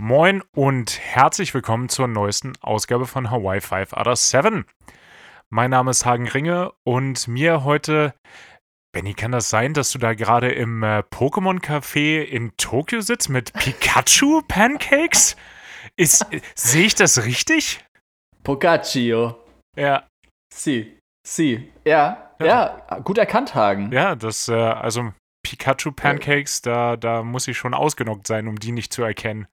Moin und herzlich willkommen zur neuesten Ausgabe von Hawaii 5 Other 7. Mein Name ist Hagen Ringe und mir heute, Benny, kann das sein, dass du da gerade im äh, Pokémon Café in Tokio sitzt mit Pikachu Pancakes? Ist, sehe ich das richtig? Pocaccio. Ja. Si. Si. Ja. Ja, ja gut erkannt, Hagen. Ja, das, äh, also Pikachu Pancakes, da, da muss ich schon ausgenockt sein, um die nicht zu erkennen.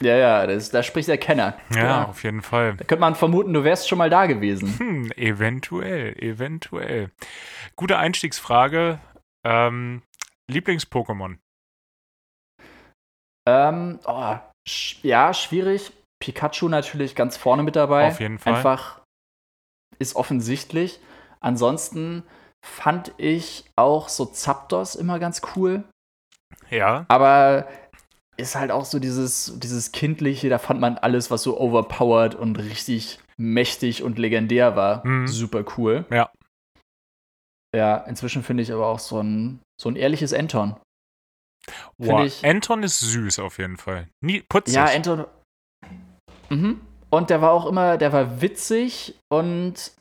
Ja, ja, das, da spricht der Kenner. Ja, genau. auf jeden Fall. Da könnte man vermuten, du wärst schon mal da gewesen. Hm, eventuell, eventuell. Gute Einstiegsfrage. Ähm, Lieblings-Pokémon? Ähm, oh, sch ja, schwierig. Pikachu natürlich ganz vorne mit dabei. Auf jeden Fall. Einfach ist offensichtlich. Ansonsten fand ich auch so Zapdos immer ganz cool. Ja. Aber ist halt auch so dieses, dieses Kindliche, da fand man alles, was so overpowered und richtig mächtig und legendär war, mhm. super cool. Ja. Ja, inzwischen finde ich aber auch so ein, so ein ehrliches Anton. Wow, ich, Anton ist süß auf jeden Fall. Nie putzig. Ja, Anton. Mhm. Und der war auch immer, der war witzig und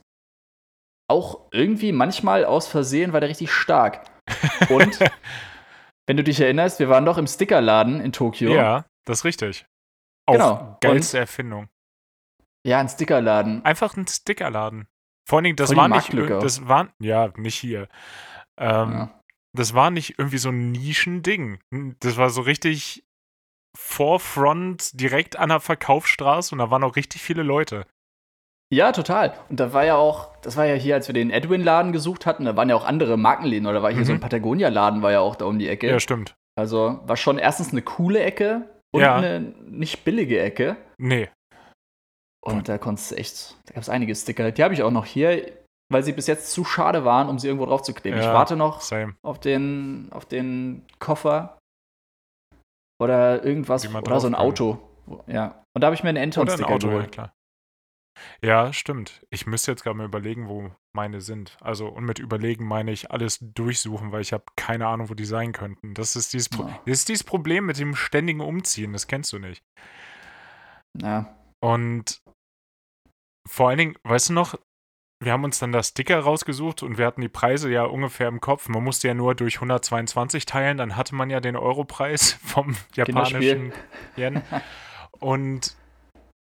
auch irgendwie manchmal aus Versehen war der richtig stark. Und Wenn du dich erinnerst, wir waren doch im Stickerladen in Tokio. Ja, das ist richtig. Auch genau. geilste Und, Erfindung. Ja, ein Stickerladen. Einfach ein Stickerladen. Vor allen Dingen, das war nicht, das war, ja, nicht hier. Ähm, ja. Das war nicht irgendwie so ein Nischending. Das war so richtig Forefront direkt an der Verkaufsstraße und da waren auch richtig viele Leute. Ja, total. Und da war ja auch, das war ja hier, als wir den Edwin-Laden gesucht hatten, da waren ja auch andere Markenläden oder war hier mhm. so ein Patagonia-Laden, war ja auch da um die Ecke. Ja, stimmt. Also war schon erstens eine coole Ecke und ja. eine nicht billige Ecke. Nee. Und da konntest du echt, da gab es einige Sticker. Die habe ich auch noch hier, weil sie bis jetzt zu schade waren, um sie irgendwo drauf zu kleben. Ja, ich warte noch auf den, auf den Koffer oder irgendwas oder so ein Auto. Ja. Und da habe ich mir einen Anton-Sticker geholt. Ja, klar. Ja, stimmt. Ich müsste jetzt gerade mal überlegen, wo meine sind. Also, und mit überlegen meine ich alles durchsuchen, weil ich habe keine Ahnung, wo die sein könnten. Das ist dieses, Pro ja. das ist dieses Problem mit dem ständigen Umziehen. Das kennst du nicht. Ja. Und vor allen Dingen, weißt du noch, wir haben uns dann das Sticker rausgesucht und wir hatten die Preise ja ungefähr im Kopf. Man musste ja nur durch 122 teilen, dann hatte man ja den Europreis vom japanischen Yen. Und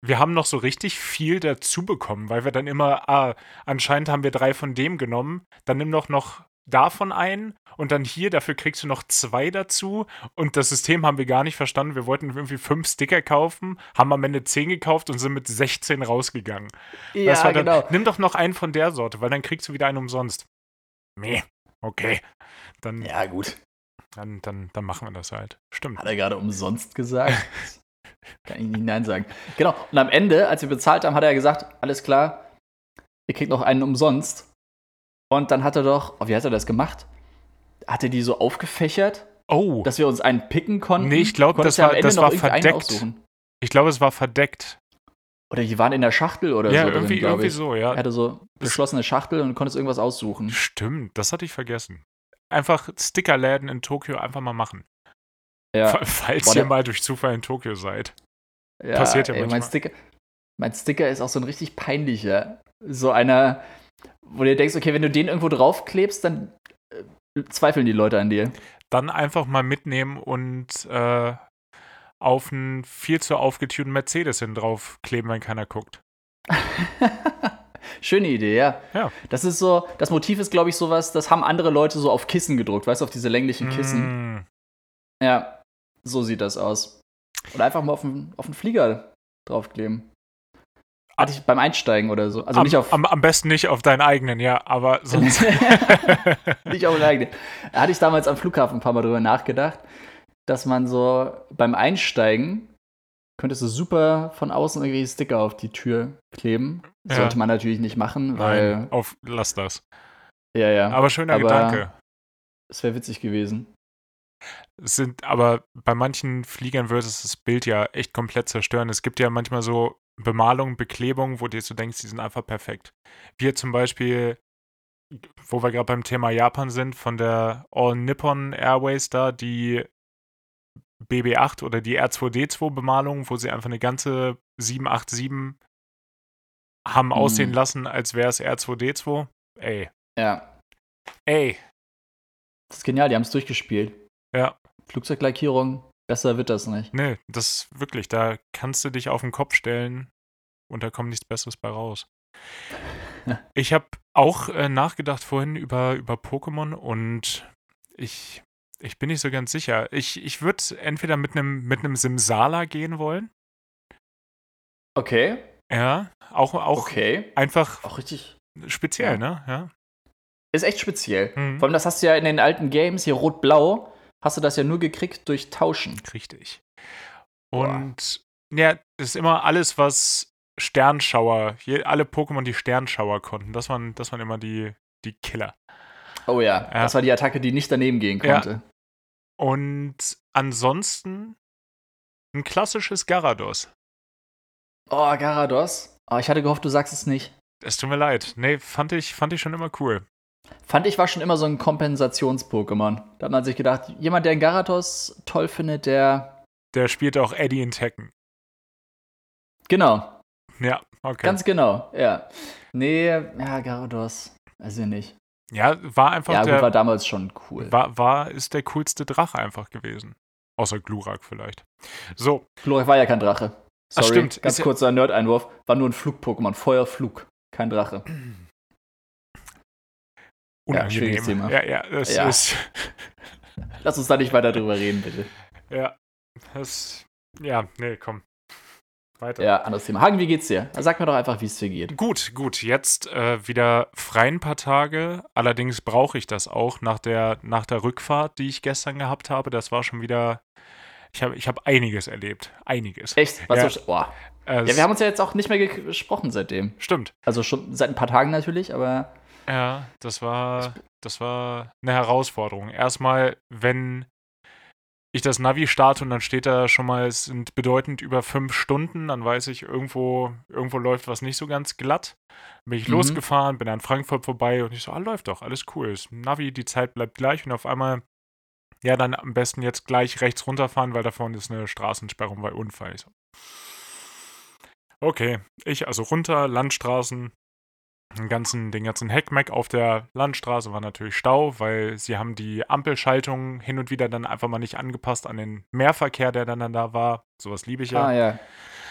wir haben noch so richtig viel dazu bekommen, weil wir dann immer, ah, anscheinend haben wir drei von dem genommen, dann nimm doch noch davon ein und dann hier, dafür kriegst du noch zwei dazu und das System haben wir gar nicht verstanden. Wir wollten irgendwie fünf Sticker kaufen, haben am Ende zehn gekauft und sind mit 16 rausgegangen. Ja, dann, genau. Nimm doch noch einen von der Sorte, weil dann kriegst du wieder einen umsonst. Nee, okay. Dann, ja, gut. Dann, dann, dann machen wir das halt. Stimmt. Hat er gerade umsonst gesagt? Kann ich nicht Nein sagen. Genau. Und am Ende, als wir bezahlt haben, hat er gesagt: Alles klar, ihr kriegt noch einen umsonst. Und dann hat er doch, oh, wie hat er das gemacht? Hat er die so aufgefächert? Oh. Dass wir uns einen picken konnten? Nee, ich glaube, das, war, das war verdeckt. Ich glaube, es war verdeckt. Oder die waren in der Schachtel oder ja, so. Ja, irgendwie, irgendwie so, ja. Er hatte so geschlossene Schachtel und konntest irgendwas aussuchen. Stimmt, das hatte ich vergessen. Einfach Stickerläden in Tokio einfach mal machen. Ja. Falls Boah, ihr mal durch Zufall in Tokio seid. Ja, Passiert ja ey, manchmal. Mein Sticker, mein Sticker ist auch so ein richtig peinlicher. So einer, wo du denkst, okay, wenn du den irgendwo draufklebst, dann äh, zweifeln die Leute an dir. Dann einfach mal mitnehmen und äh, auf einen viel zu aufgetunten Mercedes hin draufkleben, wenn keiner guckt. Schöne Idee, ja. ja. Das ist so, das Motiv ist, glaube ich, sowas, das haben andere Leute so auf Kissen gedruckt, weißt du, auf diese länglichen Kissen. Mm. Ja, so sieht das aus. Oder einfach mal auf den, auf den Flieger draufkleben. Hatte ich beim Einsteigen oder so. Also am, nicht auf. Am, am, besten nicht auf deinen eigenen, ja, aber sonst. nicht auf den eigenen. Da hatte ich damals am Flughafen ein paar Mal drüber nachgedacht, dass man so beim Einsteigen könntest du super von außen irgendwie Sticker auf die Tür kleben. Ja. Sollte man natürlich nicht machen, weil. Nein, auf, lass das. Ja, ja. Aber schöner aber Gedanke. Es wäre witzig gewesen. Sind aber bei manchen Fliegern würde es das Bild ja echt komplett zerstören. Es gibt ja manchmal so Bemalungen, Beklebungen, wo du so denkst, die sind einfach perfekt. Wir zum Beispiel, wo wir gerade beim Thema Japan sind, von der All Nippon Airways da, die BB8 oder die R2D2-Bemalung, wo sie einfach eine ganze 787 haben mhm. aussehen lassen, als wäre es R2D2. Ey. Ja. Ey. Das ist genial, die haben es durchgespielt. Ja. Flugzeuglackierung, besser wird das nicht. Nee, das wirklich, da kannst du dich auf den Kopf stellen und da kommt nichts Besseres bei raus. ich habe auch äh, nachgedacht vorhin über, über Pokémon und ich, ich bin nicht so ganz sicher. Ich, ich würde entweder mit einem mit Simsala gehen wollen. Okay. Ja, auch, auch okay. einfach auch richtig speziell, ja. ne? Ja. Ist echt speziell. Mhm. Vor allem, das hast du ja in den alten Games, hier Rot-Blau, hast du das ja nur gekriegt durch Tauschen. Richtig. Und Boah. ja, das ist immer alles, was Sternschauer, je, alle Pokémon, die Sternschauer konnten, das waren, das waren immer die, die Killer. Oh ja, ja, das war die Attacke, die nicht daneben gehen konnte. Ja. Und ansonsten ein klassisches Garados. Oh, Garados. Oh, ich hatte gehofft, du sagst es nicht. Es tut mir leid. Nee, fand ich, fand ich schon immer cool. Fand ich war schon immer so ein Kompensations-Pokémon. Da hat man sich gedacht, jemand, der einen Garados toll findet, der. Der spielt auch Eddie in Tekken. Genau. Ja, okay. Ganz genau, ja. Nee, ja, Garados. Weiß ich nicht. Ja, war einfach. Ja, der, war damals schon cool. War, war, ist der coolste Drache einfach gewesen. Außer Glurak vielleicht. So. Glurak war ja kein Drache. Sorry, Ach, stimmt. Ganz kurzer Nerd-Einwurf. War nur ein Flug-Pokémon. Feuerflug. Kein Drache. Unangenehm. Ja, Thema. Ja, ja, das ja. ist. Lass uns da nicht weiter drüber reden, bitte. Ja, das. Ja, nee, komm. Weiter. Ja, anderes Thema. Hagen, wie geht's dir? Sag mir doch einfach, wie es dir geht. Gut, gut. Jetzt äh, wieder frei ein paar Tage. Allerdings brauche ich das auch nach der, nach der Rückfahrt, die ich gestern gehabt habe. Das war schon wieder. Ich habe ich hab einiges erlebt. Einiges. Echt? Was ja. so, boah. Äh, ja, wir haben uns ja jetzt auch nicht mehr gesprochen seitdem. Stimmt. Also schon seit ein paar Tagen natürlich, aber. Ja, das war, das war eine Herausforderung. Erstmal, wenn ich das Navi starte und dann steht da schon mal, es sind bedeutend über fünf Stunden, dann weiß ich, irgendwo, irgendwo läuft was nicht so ganz glatt. Bin ich mhm. losgefahren, bin an Frankfurt vorbei und ich so, ah, läuft doch, alles cool. Das Navi, die Zeit bleibt gleich und auf einmal, ja, dann am besten jetzt gleich rechts runterfahren, weil da vorne ist eine Straßensperrung bei Unfall. So. Okay, ich also runter, Landstraßen, den ganzen, den ganzen Heckmeck auf der Landstraße war natürlich Stau, weil sie haben die Ampelschaltung hin und wieder dann einfach mal nicht angepasst an den Mehrverkehr, der dann, dann da war. Sowas liebe ich ja. Ah, ja.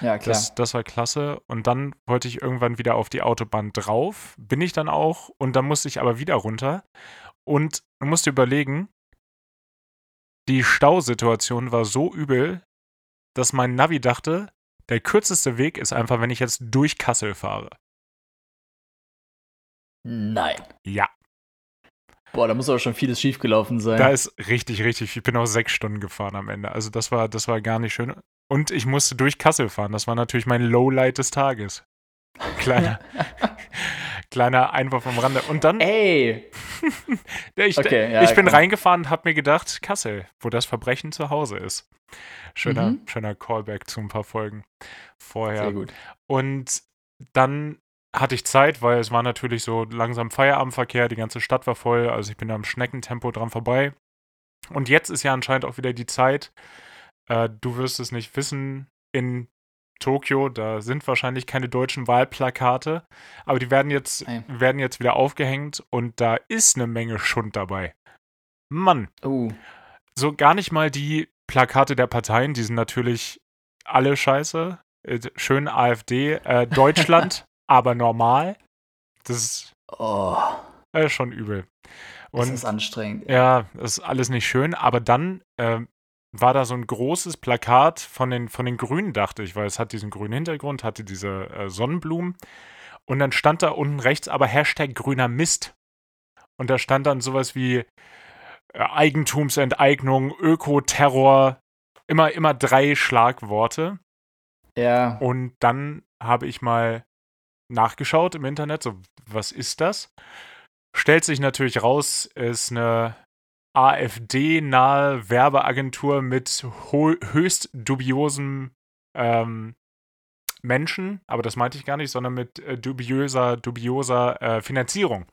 Ja, klar. Das, das war klasse. Und dann wollte ich irgendwann wieder auf die Autobahn drauf. Bin ich dann auch. Und dann musste ich aber wieder runter. Und du musst dir überlegen, die Stausituation war so übel, dass mein Navi dachte, der kürzeste Weg ist einfach, wenn ich jetzt durch Kassel fahre. Nein. Ja. Boah, da muss aber schon vieles schiefgelaufen sein. Da ist richtig, richtig viel. Ich bin auch sechs Stunden gefahren am Ende. Also das war, das war gar nicht schön. Und ich musste durch Kassel fahren. Das war natürlich mein Lowlight des Tages. Kleiner, kleiner Einwurf am Rande. Und dann. Ey! ich, okay, ja, ich bin komm. reingefahren und habe mir gedacht, Kassel, wo das Verbrechen zu Hause ist. Schöner, mhm. schöner Callback zu ein paar Folgen vorher. Sehr gut. Und dann hatte ich Zeit, weil es war natürlich so langsam Feierabendverkehr, die ganze Stadt war voll, also ich bin da im Schneckentempo dran vorbei. Und jetzt ist ja anscheinend auch wieder die Zeit, äh, du wirst es nicht wissen, in Tokio, da sind wahrscheinlich keine deutschen Wahlplakate, aber die werden jetzt, werden jetzt wieder aufgehängt und da ist eine Menge Schund dabei. Mann. Uh. So gar nicht mal die Plakate der Parteien, die sind natürlich alle scheiße. Äh, schön AfD, äh, Deutschland aber normal. Das ist oh. äh, schon übel. Und, das ist anstrengend. Ja, das ist alles nicht schön. Aber dann äh, war da so ein großes Plakat von den, von den Grünen, dachte ich, weil es hat diesen grünen Hintergrund, hatte diese äh, Sonnenblumen. Und dann stand da unten rechts aber Hashtag grüner Mist. Und da stand dann sowas wie äh, Eigentumsenteignung, Ökoterror, immer, immer drei Schlagworte. Ja. Und dann habe ich mal nachgeschaut im Internet, so was ist das? Stellt sich natürlich raus, ist eine AfD-nahe Werbeagentur mit höchst dubiosen ähm, Menschen, aber das meinte ich gar nicht, sondern mit äh, dubiöser, dubioser äh, Finanzierung.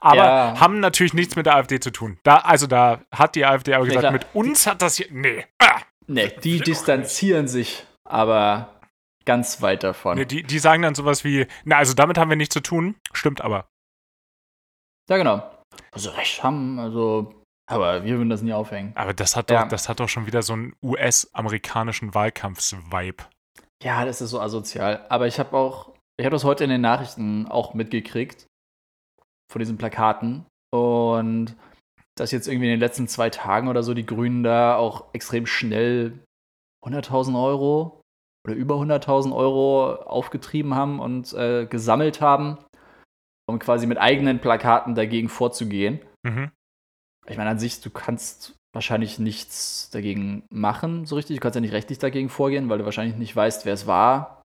Aber ja. haben natürlich nichts mit der AfD zu tun. Da, also da hat die AfD aber gesagt, mit uns hat das hier. Nee. Ah, Nee, die distanzieren sich aber ganz weit davon. Nee, die, die sagen dann sowas wie, na, also damit haben wir nichts zu tun, stimmt aber. Ja, genau. Also recht haben, also, aber wir würden das nie aufhängen. Aber das hat doch, ja. das hat doch schon wieder so einen US-amerikanischen Wahlkampfs-Vibe. Ja, das ist so asozial. Aber ich habe auch, ich habe das heute in den Nachrichten auch mitgekriegt von diesen Plakaten und dass jetzt irgendwie in den letzten zwei Tagen oder so die Grünen da auch extrem schnell 100.000 Euro oder über 100.000 Euro aufgetrieben haben und äh, gesammelt haben, um quasi mit eigenen Plakaten dagegen vorzugehen. Mhm. Ich meine, an sich, du kannst wahrscheinlich nichts dagegen machen, so richtig. Du kannst ja nicht rechtlich dagegen vorgehen, weil du wahrscheinlich nicht weißt, wer es war.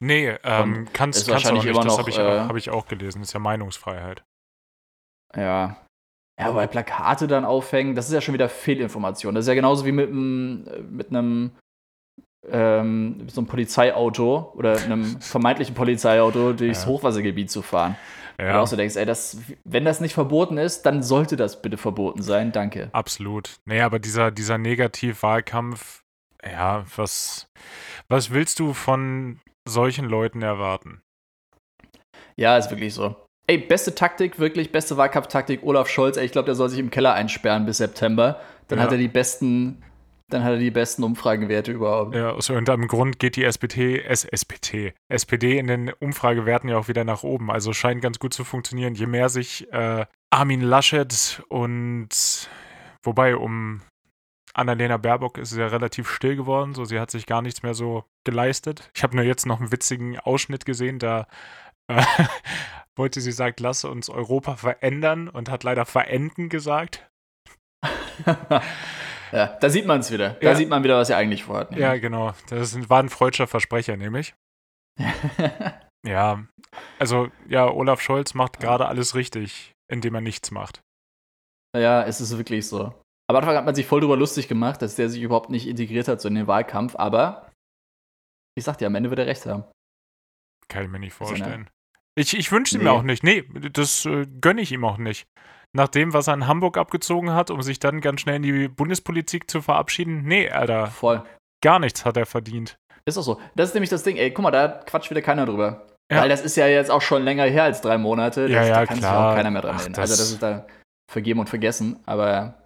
Nee, ähm, kannst, kannst du nicht. das habe ich, äh, hab ich auch gelesen. Das ist ja Meinungsfreiheit. Ja. Ja, weil Plakate dann aufhängen, das ist ja schon wieder Fehlinformation. Das ist ja genauso wie mit, mit einem ähm, so einem Polizeiauto oder einem vermeintlichen Polizeiauto durchs ja. Hochwassergebiet zu fahren. Ja. du auch so denkst, ey, das, wenn das nicht verboten ist, dann sollte das bitte verboten sein. Danke. Absolut. Nee, aber dieser, dieser Negativwahlkampf, ja, was, was willst du von solchen Leuten erwarten? Ja, ist wirklich so. Ey, beste Taktik, wirklich beste Wahlkampftaktik. Olaf Scholz, ey, ich glaube, der soll sich im Keller einsperren bis September. Dann ja. hat er die besten, dann hat er die besten Umfragenwerte überhaupt. Ja, aus irgendeinem Grund geht die SPD, S SPD, in den Umfragewerten ja auch wieder nach oben. Also scheint ganz gut zu funktionieren. Je mehr sich äh, Armin Laschet und wobei um Annalena Baerbock ist es ja relativ still geworden, so sie hat sich gar nichts mehr so geleistet. Ich habe nur jetzt noch einen witzigen Ausschnitt gesehen, da äh, wollte sie sagt, lasse uns Europa verändern und hat leider verenden gesagt. ja, da sieht man es wieder. Da ja. sieht man wieder, was er eigentlich vorhat. Nämlich. Ja, genau. Das war ein freudscher Versprecher, nämlich. ja, also ja, Olaf Scholz macht gerade alles richtig, indem er nichts macht. Ja, es ist wirklich so. Am Anfang hat man sich voll darüber lustig gemacht, dass der sich überhaupt nicht integriert hat so in den Wahlkampf, aber ich sag dir, am Ende wird er recht haben. Kann ich mir nicht vorstellen. Ich, ich wünsche nee. ihm auch nicht. Nee, das äh, gönne ich ihm auch nicht. Nach dem, was er in Hamburg abgezogen hat, um sich dann ganz schnell in die Bundespolitik zu verabschieden, nee, Alter. Voll. Gar nichts hat er verdient. Ist auch so. Das ist nämlich das Ding, ey, guck mal, da quatscht wieder keiner drüber. Ja. Weil das ist ja jetzt auch schon länger her als drei Monate. Ja, ja, da kann klar. sich auch keiner mehr dran erinnern. Also das ist da vergeben und vergessen, aber.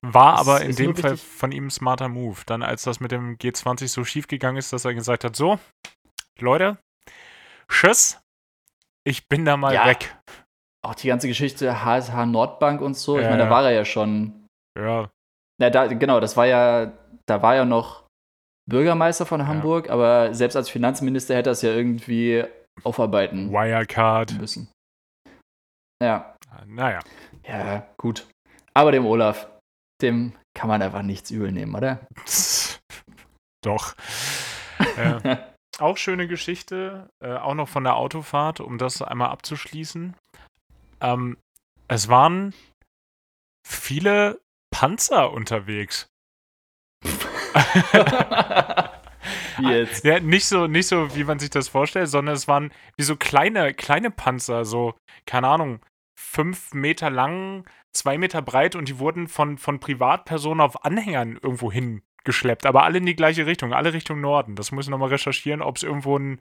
War aber in dem Fall von ihm ein smarter Move. Dann, als das mit dem G20 so schief gegangen ist, dass er gesagt hat: So, Leute, tschüss, ich bin da mal ja. weg. Auch die ganze Geschichte HSH Nordbank und so, ich meine, da war er ja schon. Ja. Na, da, genau, das war ja, da war ja noch Bürgermeister von Hamburg, ja. aber selbst als Finanzminister hätte er es ja irgendwie aufarbeiten Wirecard müssen. Ja. Ah, naja. Ja, gut. Aber dem Olaf, dem kann man einfach nichts übel nehmen, oder? Doch. ja. Auch schöne Geschichte, äh, auch noch von der Autofahrt, um das einmal abzuschließen. Ähm, es waren viele Panzer unterwegs. Jetzt. Ja, nicht so, nicht so, wie man sich das vorstellt, sondern es waren wie so kleine, kleine Panzer, so, keine Ahnung, fünf Meter lang, zwei Meter breit und die wurden von, von Privatpersonen auf Anhängern irgendwo hin geschleppt, aber alle in die gleiche Richtung, alle Richtung Norden. Das muss ich nochmal recherchieren, ob es irgendwo ein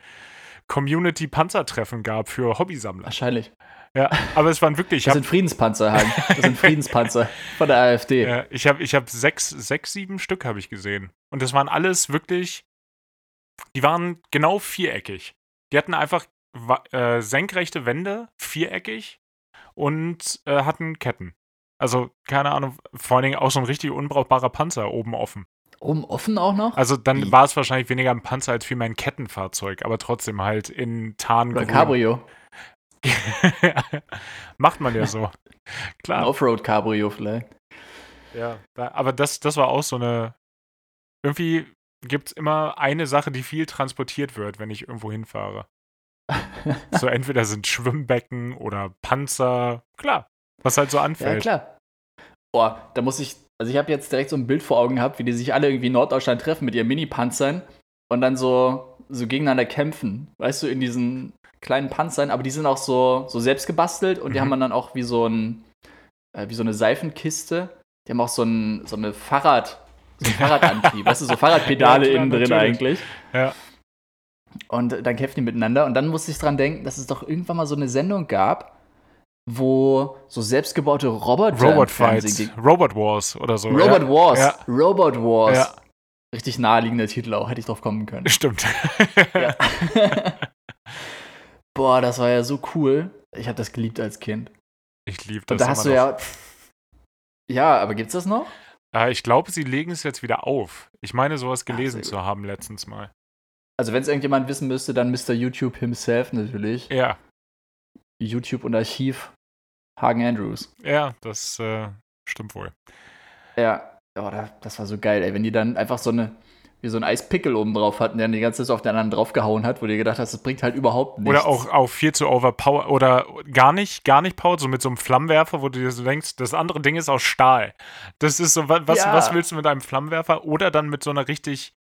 Community-Panzertreffen gab für Hobbysammler. Wahrscheinlich. Ja, aber es waren wirklich. Das sind Friedenspanzer, Hagen. Das sind Friedenspanzer von der AfD. Ja, ich habe ich hab sechs, sechs, sieben Stück habe ich gesehen. Und das waren alles wirklich. Die waren genau viereckig. Die hatten einfach äh, senkrechte Wände, viereckig und äh, hatten Ketten. Also, keine Ahnung, vor allen Dingen auch so ein richtig unbrauchbarer Panzer oben offen. Oben offen auch noch? Also dann Wie? war es wahrscheinlich weniger ein Panzer als vielmehr ein Kettenfahrzeug, aber trotzdem halt in Tarn. Oder Cabrio. Macht man ja so. Klar. Offroad-Cabrio vielleicht. Ja, aber das, das war auch so eine. Irgendwie gibt es immer eine Sache, die viel transportiert wird, wenn ich irgendwo hinfahre. so entweder sind Schwimmbecken oder Panzer. Klar, was halt so anfällt. Ja, klar. Boah, da muss ich also ich habe jetzt direkt so ein Bild vor Augen gehabt, wie die sich alle irgendwie in Norddeutschland treffen mit ihren Mini-Panzern und dann so, so gegeneinander kämpfen. Weißt du, in diesen kleinen Panzern, aber die sind auch so, so selbst gebastelt und mhm. die haben dann auch wie so ein, äh, wie so eine Seifenkiste. Die haben auch so, ein, so eine Fahrrad, So ein Fahrradantrieb, weißt du, so Fahrradpedale ja, klar, innen drin natürlich. eigentlich. Ja. Und dann kämpfen die miteinander. Und dann musste ich dran denken, dass es doch irgendwann mal so eine Sendung gab, wo so selbstgebaute Roboter. Robot Fights. Robot Wars oder so. Robot ja. Wars. Ja. Robot Wars. Ja. Richtig naheliegender Titel auch, hätte ich drauf kommen können. Stimmt. Boah, das war ja so cool. Ich habe das geliebt als Kind. Ich liebe das. Und da hast du noch. ja. Ja, aber gibt's das noch? Äh, ich glaube, sie legen es jetzt wieder auf. Ich meine, sowas gelesen Ach, zu haben letztens mal. Also, wenn es irgendjemand wissen müsste, dann Mr. YouTube himself natürlich. Ja. YouTube und Archiv Hagen Andrews. Ja, das äh, stimmt wohl. Ja, oh, das war so geil, ey. Wenn die dann einfach so eine, wie so ein Eispickel oben drauf hatten, der die ganze Zeit auf den anderen draufgehauen hat, wo du dir gedacht hast, das bringt halt überhaupt nichts. Oder auch, auch viel zu overpower oder gar nicht, gar nicht powered, so mit so einem Flammenwerfer, wo du dir so denkst, das andere Ding ist aus Stahl. Das ist so, was, ja. was willst du mit einem Flammenwerfer? Oder dann mit so einer richtig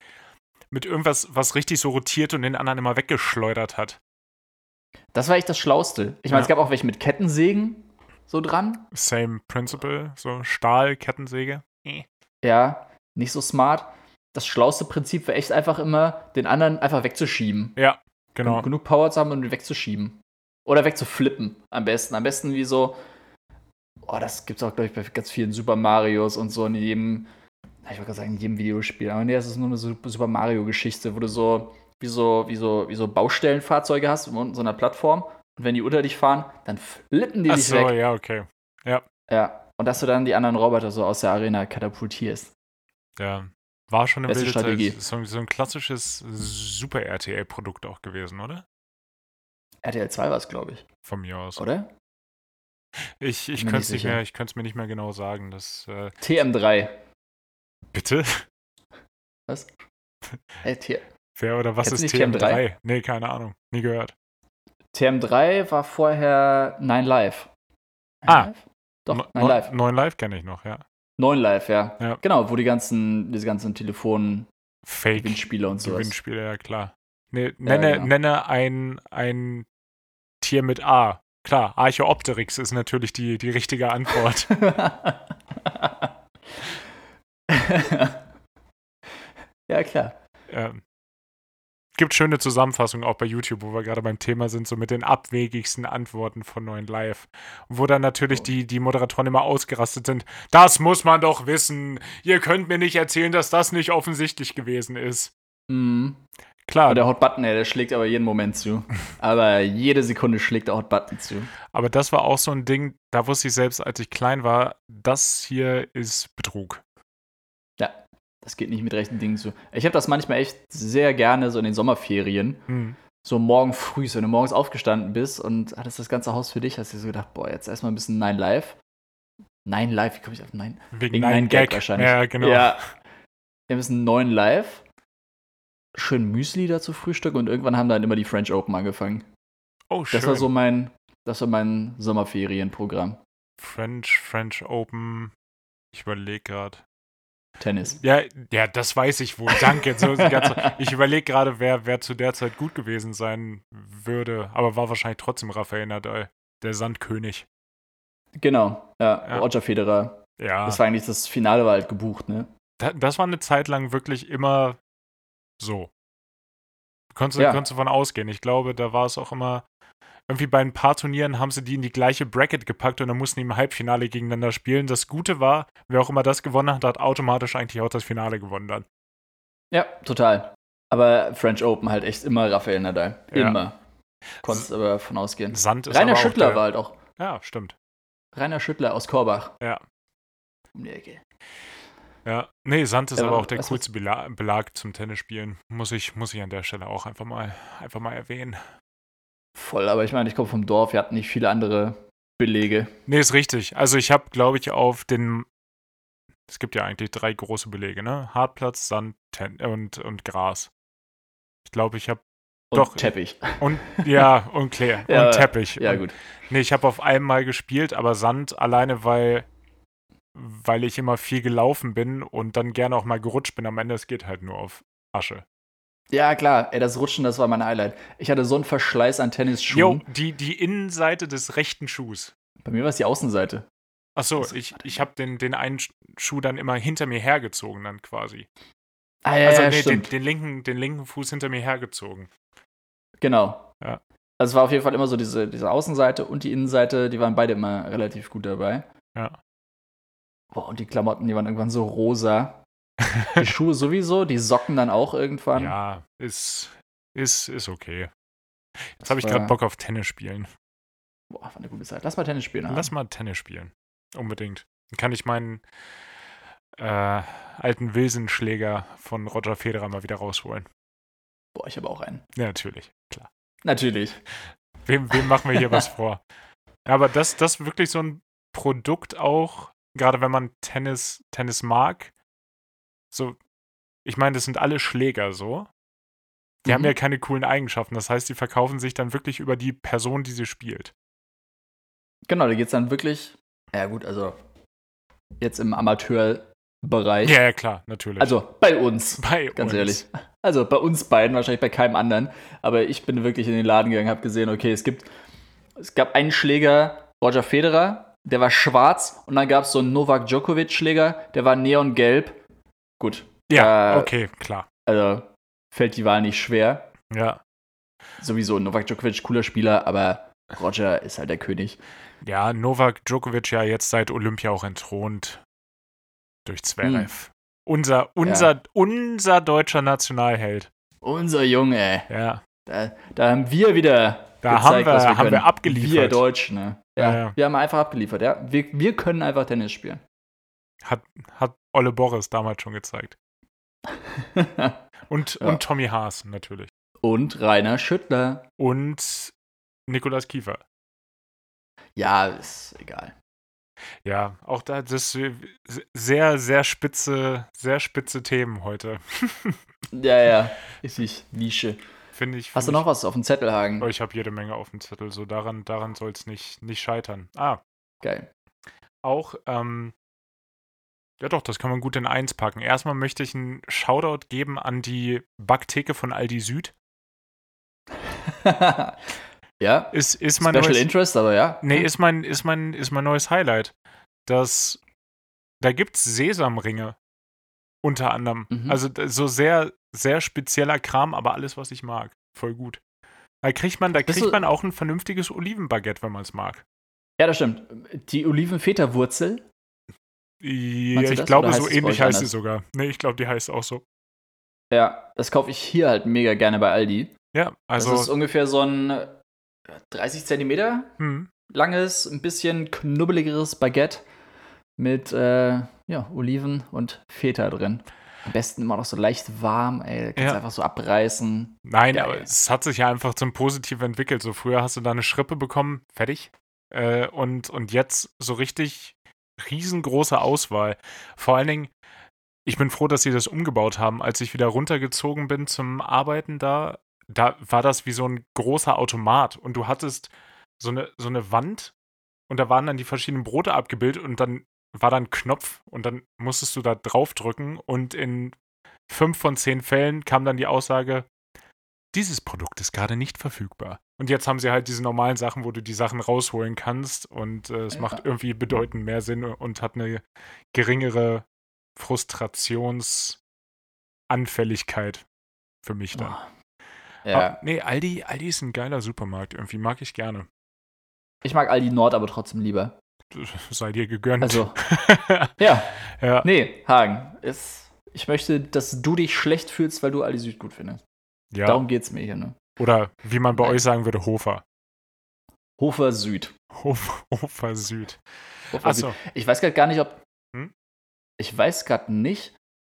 mit irgendwas, was richtig so rotiert und den anderen immer weggeschleudert hat. Das war echt das Schlauste. Ich meine, ja. es gab auch welche mit Kettensägen so dran. Same Principle, so Stahl-Kettensäge. Eh. Ja, nicht so smart. Das schlauste Prinzip war echt einfach immer, den anderen einfach wegzuschieben. Ja, genau. Und genug Power zu haben und ihn wegzuschieben. Oder wegzuflippen, am besten. Am besten wie so, oh, das gibt's auch, glaube ich, bei ganz vielen Super Marios und so in jedem ich wollte gerade sagen, in jedem Videospiel, aber nee, das ist nur eine Super Mario-Geschichte, wo du so wie so, wie so, wie so Baustellenfahrzeuge hast in so einer Plattform. Und wenn die unter dich fahren, dann flippen die Ach dich so, weg. ja, okay. Ja. Ja. Und dass du dann die anderen Roboter so aus der Arena katapultierst. Ja. War schon eine wilde Strategie. So, so ein klassisches Super-RTL-Produkt auch gewesen, oder? RTL 2 war es, glaube ich. Von mir aus. Oder? Ich, ich könnte es mir nicht mehr genau sagen. Das, äh, TM3. Bitte? Was? Wer oder was ist TM3? TM3? Nee, keine Ahnung. Nie gehört. TM3 war vorher 9 Live. 9 ah. Live? Doch, 9 Live. 9 Live kenne ich noch, ja. 9 Live, ja. ja. Genau, wo die ganzen, diese ganzen Telefon Fake Gewinnspiele und so. Gewinnspiele, ja klar. Nee, nenne, ja, genau. nenne ein, ein Tier mit A. Klar, Archeopteryx ist natürlich die, die richtige Antwort. ja, klar. Ähm, gibt schöne Zusammenfassungen auch bei YouTube, wo wir gerade beim Thema sind, so mit den abwegigsten Antworten von neuen Live. Wo dann natürlich oh. die, die Moderatoren immer ausgerastet sind. Das muss man doch wissen. Ihr könnt mir nicht erzählen, dass das nicht offensichtlich gewesen ist. Mhm. Klar. Und der Hot Button, ey, der schlägt aber jeden Moment zu. aber jede Sekunde schlägt der Hot Button zu. Aber das war auch so ein Ding, da wusste ich selbst, als ich klein war, das hier ist Betrug. Das geht nicht mit rechten Dingen zu. Ich habe das manchmal echt sehr gerne so in den Sommerferien. Mhm. So morgen früh, wenn du morgens aufgestanden bist und hattest das ganze Haus für dich, hast du so gedacht, boah, jetzt erstmal ein bisschen Nine Live. Nine Live, wie komme ich auf Nine? Wegen, Wegen Nine Gag. Gag wahrscheinlich. Ja, genau. Ja. Wir haben ein neuen Live. Schön Müsli dazu Frühstück und irgendwann haben dann immer die French Open angefangen. Oh, schön. Das war so mein, das war mein Sommerferienprogramm. French, French Open. Ich überlege gerade. Tennis. Ja, ja, das weiß ich wohl. Danke. So, ich überlege gerade, wer, wer zu der Zeit gut gewesen sein würde, aber war wahrscheinlich trotzdem Rafael Nadal, der Sandkönig. Genau, ja, ja. Roger Federer. Ja. Das war eigentlich das Finale war halt gebucht, ne? das war eine Zeit lang wirklich immer so. Konntest, ja. konntest du davon ausgehen. Ich glaube, da war es auch immer irgendwie bei ein paar Turnieren haben sie die in die gleiche Bracket gepackt und dann mussten die im Halbfinale gegeneinander spielen. Das Gute war, wer auch immer das gewonnen hat, hat automatisch eigentlich auch das Finale gewonnen dann. Ja, total. Aber French Open halt echt immer Rafael Nadal. Immer. Ja. Konntest aber davon ausgehen. Sand ist Rainer Schüttler der, war halt auch. Ja, stimmt. Rainer Schüttler aus Korbach. Ja. Um die Ecke. Ja, nee, Sand ist ja, aber auch der coolste Belag, Belag zum Tennisspielen. Muss ich, muss ich an der Stelle auch einfach mal, einfach mal erwähnen. Voll, aber ich meine, ich komme vom Dorf, wir hatten nicht viele andere Belege. Nee, ist richtig. Also ich habe, glaube ich, auf den es gibt ja eigentlich drei große Belege, ne? Hartplatz, Sand und, und Gras. Ich glaube, ich habe doch. Teppich. Und ja, und Claire. ja, und Teppich. Ja, gut. nee, ich habe auf einmal gespielt, aber Sand alleine, weil, weil ich immer viel gelaufen bin und dann gerne auch mal gerutscht bin. Am Ende, es geht halt nur auf Asche. Ja, klar. Ey, das Rutschen, das war mein Highlight. Ich hatte so einen Verschleiß an Tennisschuhen. Jo, die, die Innenseite des rechten Schuhs. Bei mir war es die Außenseite. Achso, also, ich, ich habe den, den einen Schuh dann immer hinter mir hergezogen, dann quasi. Ah, ja, also, ja, nee, den, den, linken, den linken Fuß hinter mir hergezogen. Genau. Ja. Also es war auf jeden Fall immer so diese, diese Außenseite und die Innenseite, die waren beide immer relativ gut dabei. Ja. Boah, und die Klamotten, die waren irgendwann so rosa. Die Schuhe sowieso, die Socken dann auch irgendwann. Ja, ist, ist, ist okay. Jetzt habe ich gerade Bock auf Tennis spielen. Boah, war eine gute Zeit. Lass mal Tennis spielen. Lass haben. mal Tennis spielen. Unbedingt. Dann kann ich meinen äh, alten Wilsenschläger von Roger Federer mal wieder rausholen. Boah, ich habe auch einen. Ja, natürlich, klar. Natürlich. Wem, wem machen wir hier was vor? Aber das, das ist wirklich so ein Produkt auch, gerade wenn man Tennis, Tennis mag. So, ich meine, das sind alle Schläger so. Die mhm. haben ja keine coolen Eigenschaften. Das heißt, die verkaufen sich dann wirklich über die Person, die sie spielt. Genau, da geht es dann wirklich. Ja, gut, also jetzt im Amateurbereich. Ja, ja, klar, natürlich. Also bei uns. Bei ganz uns. ehrlich. Also bei uns beiden, wahrscheinlich bei keinem anderen. Aber ich bin wirklich in den Laden gegangen, habe gesehen, okay, es gibt, es gab einen Schläger, Roger Federer, der war schwarz und dann gab es so einen Novak Djokovic-Schläger, der war neongelb. Gut. Ja, äh, okay, klar. Also fällt die Wahl nicht schwer. Ja. Sowieso Novak Djokovic, cooler Spieler, aber Roger ist halt der König. Ja, Novak Djokovic ja jetzt seit Olympia auch entthront durch Zverev. Hm. Unser, unser, ja. unser deutscher Nationalheld. Unser Junge. Ja. Da, da haben wir wieder. Da gezeigt, haben, wir, wir haben wir abgeliefert. Wir Deutschen, ne? Ja, ja, wir haben einfach abgeliefert, ja. Wir, wir können einfach Tennis spielen. Hat, hat Olle Boris damals schon gezeigt. und, ja. und Tommy Haas natürlich. Und Rainer Schüttler. Und Nikolas Kiefer. Ja, ist egal. Ja, auch da das sehr, sehr spitze, sehr spitze Themen heute. ja, ja, richtig Nische. Finde ich. Find Hast du noch was auf dem Zettel, Hagen? Oh, ich habe jede Menge auf dem Zettel. So daran, daran soll es nicht, nicht scheitern. Ah. Geil. Auch, ähm, ja doch, das kann man gut in eins packen. Erstmal möchte ich einen Shoutout geben an die Backtheke von Aldi Süd. Ja. Ist, ist mein Special neues, Interest, aber ja. Nee, ist mein, ist mein, ist mein neues Highlight. Das, da gibt's Sesamringe. Unter anderem. Mhm. Also so sehr, sehr spezieller Kram, aber alles, was ich mag. Voll gut. Da kriegt man, da kriegt man auch ein vernünftiges Olivenbaguette, wenn man es mag. Ja, das stimmt. Die Olivenfeta-Wurzel. Ja, ich glaube, so ähnlich heißt sie sogar. Nee, ich glaube, die heißt auch so. Ja, das kaufe ich hier halt mega gerne bei Aldi. Ja, also. Das ist ungefähr so ein 30 Zentimeter hm. langes, ein bisschen knubbeligeres Baguette mit äh, ja, Oliven und Feta drin. Am besten immer noch so leicht warm, ey. Kannst ja. einfach so abreißen. Nein, Geil. aber es hat sich ja einfach zum Positiven entwickelt. So früher hast du da eine Schrippe bekommen, fertig. Äh, und, und jetzt so richtig riesengroße Auswahl. Vor allen Dingen, ich bin froh, dass sie das umgebaut haben. Als ich wieder runtergezogen bin zum Arbeiten da, da war das wie so ein großer Automat und du hattest so eine, so eine Wand und da waren dann die verschiedenen Brote abgebildet und dann war da ein Knopf und dann musstest du da draufdrücken und in fünf von zehn Fällen kam dann die Aussage, dieses Produkt ist gerade nicht verfügbar. Und jetzt haben sie halt diese normalen Sachen, wo du die Sachen rausholen kannst und äh, es ja. macht irgendwie bedeutend mehr Sinn und hat eine geringere Frustrationsanfälligkeit für mich dann. Oh. Ja. Oh, nee, Aldi, Aldi ist ein geiler Supermarkt. Irgendwie mag ich gerne. Ich mag Aldi Nord aber trotzdem lieber. Sei dir gegönnt. Also, ja. ja. Nee, Hagen, ist, ich möchte, dass du dich schlecht fühlst, weil du Aldi Süd gut findest. Ja. Darum geht's mir hier, ne? Oder wie man bei Nein. euch sagen würde, Hofer. Hofer Süd. Hof, Hofer Süd. Hofer Achso. Süd. Ich weiß gerade gar nicht, ob. Hm? Ich weiß gerade nicht,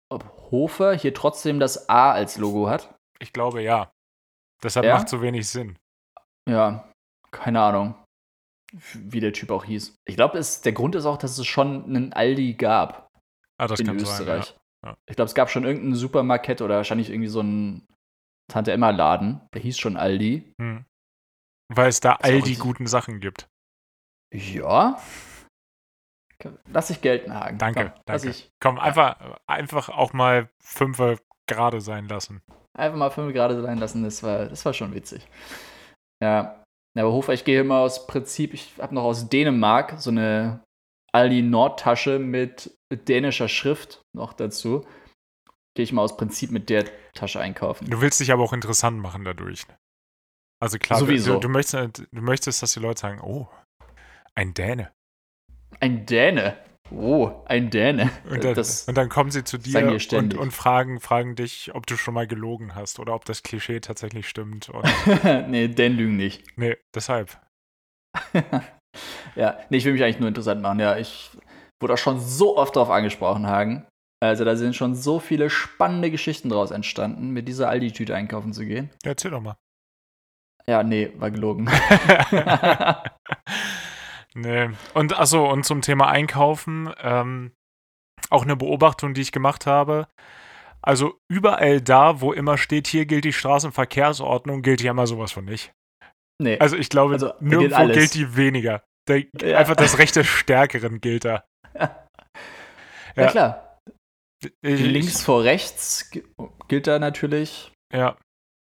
ob Hofer hier trotzdem das A als Logo hat. Ich glaube ja. Deshalb ja? macht so wenig Sinn. Ja, keine Ahnung, wie der Typ auch hieß. Ich glaube, der Grund ist auch, dass es schon einen Aldi gab. Ah, das in kann Österreich. Sein, ja. Ja. Ich glaube, es gab schon irgendeinen Supermarkt oder wahrscheinlich irgendwie so einen Tante Emma Laden. Der hieß schon Aldi. Hm. Weil es da all die guten Sachen gibt. Ja. Lass ich gelten, Hagen. Danke, Komm, danke. Ich, Komm, einfach, ja. einfach auch mal fünf gerade sein lassen. Einfach mal fünf gerade sein lassen, das war, das war schon witzig. Ja. ja aber Hofer, ich gehe immer aus Prinzip, ich habe noch aus Dänemark so eine Aldi Nordtasche mit dänischer Schrift noch dazu. Gehe ich mal aus Prinzip mit der Tasche einkaufen. Du willst dich aber auch interessant machen dadurch. Also klar, Sowieso. Du, du, möchtest, du möchtest, dass die Leute sagen, oh, ein Däne. Ein Däne? Oh, ein Däne. Und dann, und dann kommen sie zu dir und, und, fragen, fragen dich, ob du schon mal gelogen hast oder ob das Klischee tatsächlich stimmt. nee, Dänen lügen nicht. Nee, deshalb. ja, nee, ich will mich eigentlich nur interessant machen. Ja, ich wurde auch schon so oft darauf angesprochen, Hagen. Also da sind schon so viele spannende Geschichten draus entstanden, mit dieser Aldi-Tüte einkaufen zu gehen. Ja, erzähl doch mal. Ja, nee, war gelogen. nee. Und achso, und zum Thema Einkaufen, ähm, auch eine Beobachtung, die ich gemacht habe. Also überall da, wo immer steht, hier gilt die Straßenverkehrsordnung, gilt ja immer sowas von nicht. Nee. Also ich glaube, also, nirgendwo gilt, gilt, die weniger. Der, ja. Einfach das Recht des Stärkeren gilt da. ja, ja klar. Links vor rechts gilt da natürlich. Ja.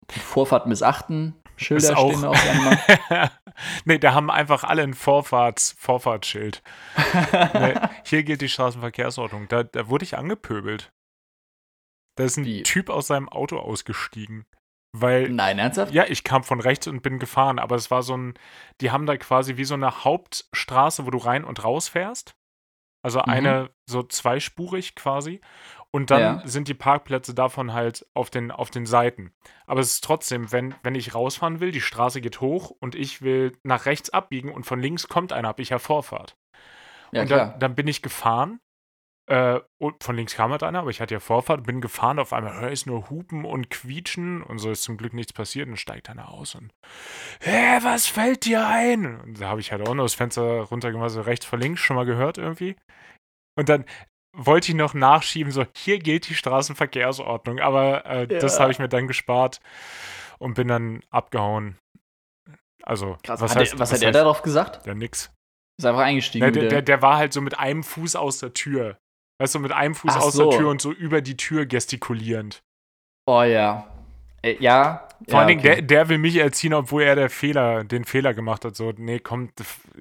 Vorfahrt missachten. Schilder auch, stehen auch gerne nee, da haben einfach alle ein Vorfahrts, Vorfahrtsschild. nee, hier gilt die Straßenverkehrsordnung. Da, da wurde ich angepöbelt. Da ist ein Wie? Typ aus seinem Auto ausgestiegen. Weil, Nein, ernsthaft? Ja, ich kam von rechts und bin gefahren, aber es war so ein, die haben da quasi wie so eine Hauptstraße, wo du rein und raus fährst. Also mhm. eine so zweispurig quasi. Und dann ja. sind die Parkplätze davon halt auf den, auf den Seiten. Aber es ist trotzdem, wenn, wenn ich rausfahren will, die Straße geht hoch und ich will nach rechts abbiegen und von links kommt einer, habe ich ja Vorfahrt. Ja, und dann, dann, bin ich gefahren. Äh, und von links kam halt einer, aber ich hatte ja Vorfahrt, bin gefahren, auf einmal höre ich nur Hupen und Quietschen und so ist zum Glück nichts passiert und steigt einer aus und hä, was fällt dir ein? Und da habe ich halt auch nur das Fenster runtergemacht, so rechts vor links schon mal gehört irgendwie. Und dann, wollte ich noch nachschieben, so hier gilt die Straßenverkehrsordnung, aber äh, ja. das habe ich mir dann gespart und bin dann abgehauen. Also, Krass, was, hat, heißt, der, was hat er darauf gesagt? Ja, nix. Ist einfach eingestiegen. Der, der, der, war halt so mit einem Fuß aus der Tür. Weißt du, mit einem Fuß Ach aus so. der Tür und so über die Tür gestikulierend. Oh ja. Äh, ja. Vor ja, allen Dingen, okay. der, der will mich erziehen, obwohl er der Fehler, den Fehler gemacht hat. So, nee, komm,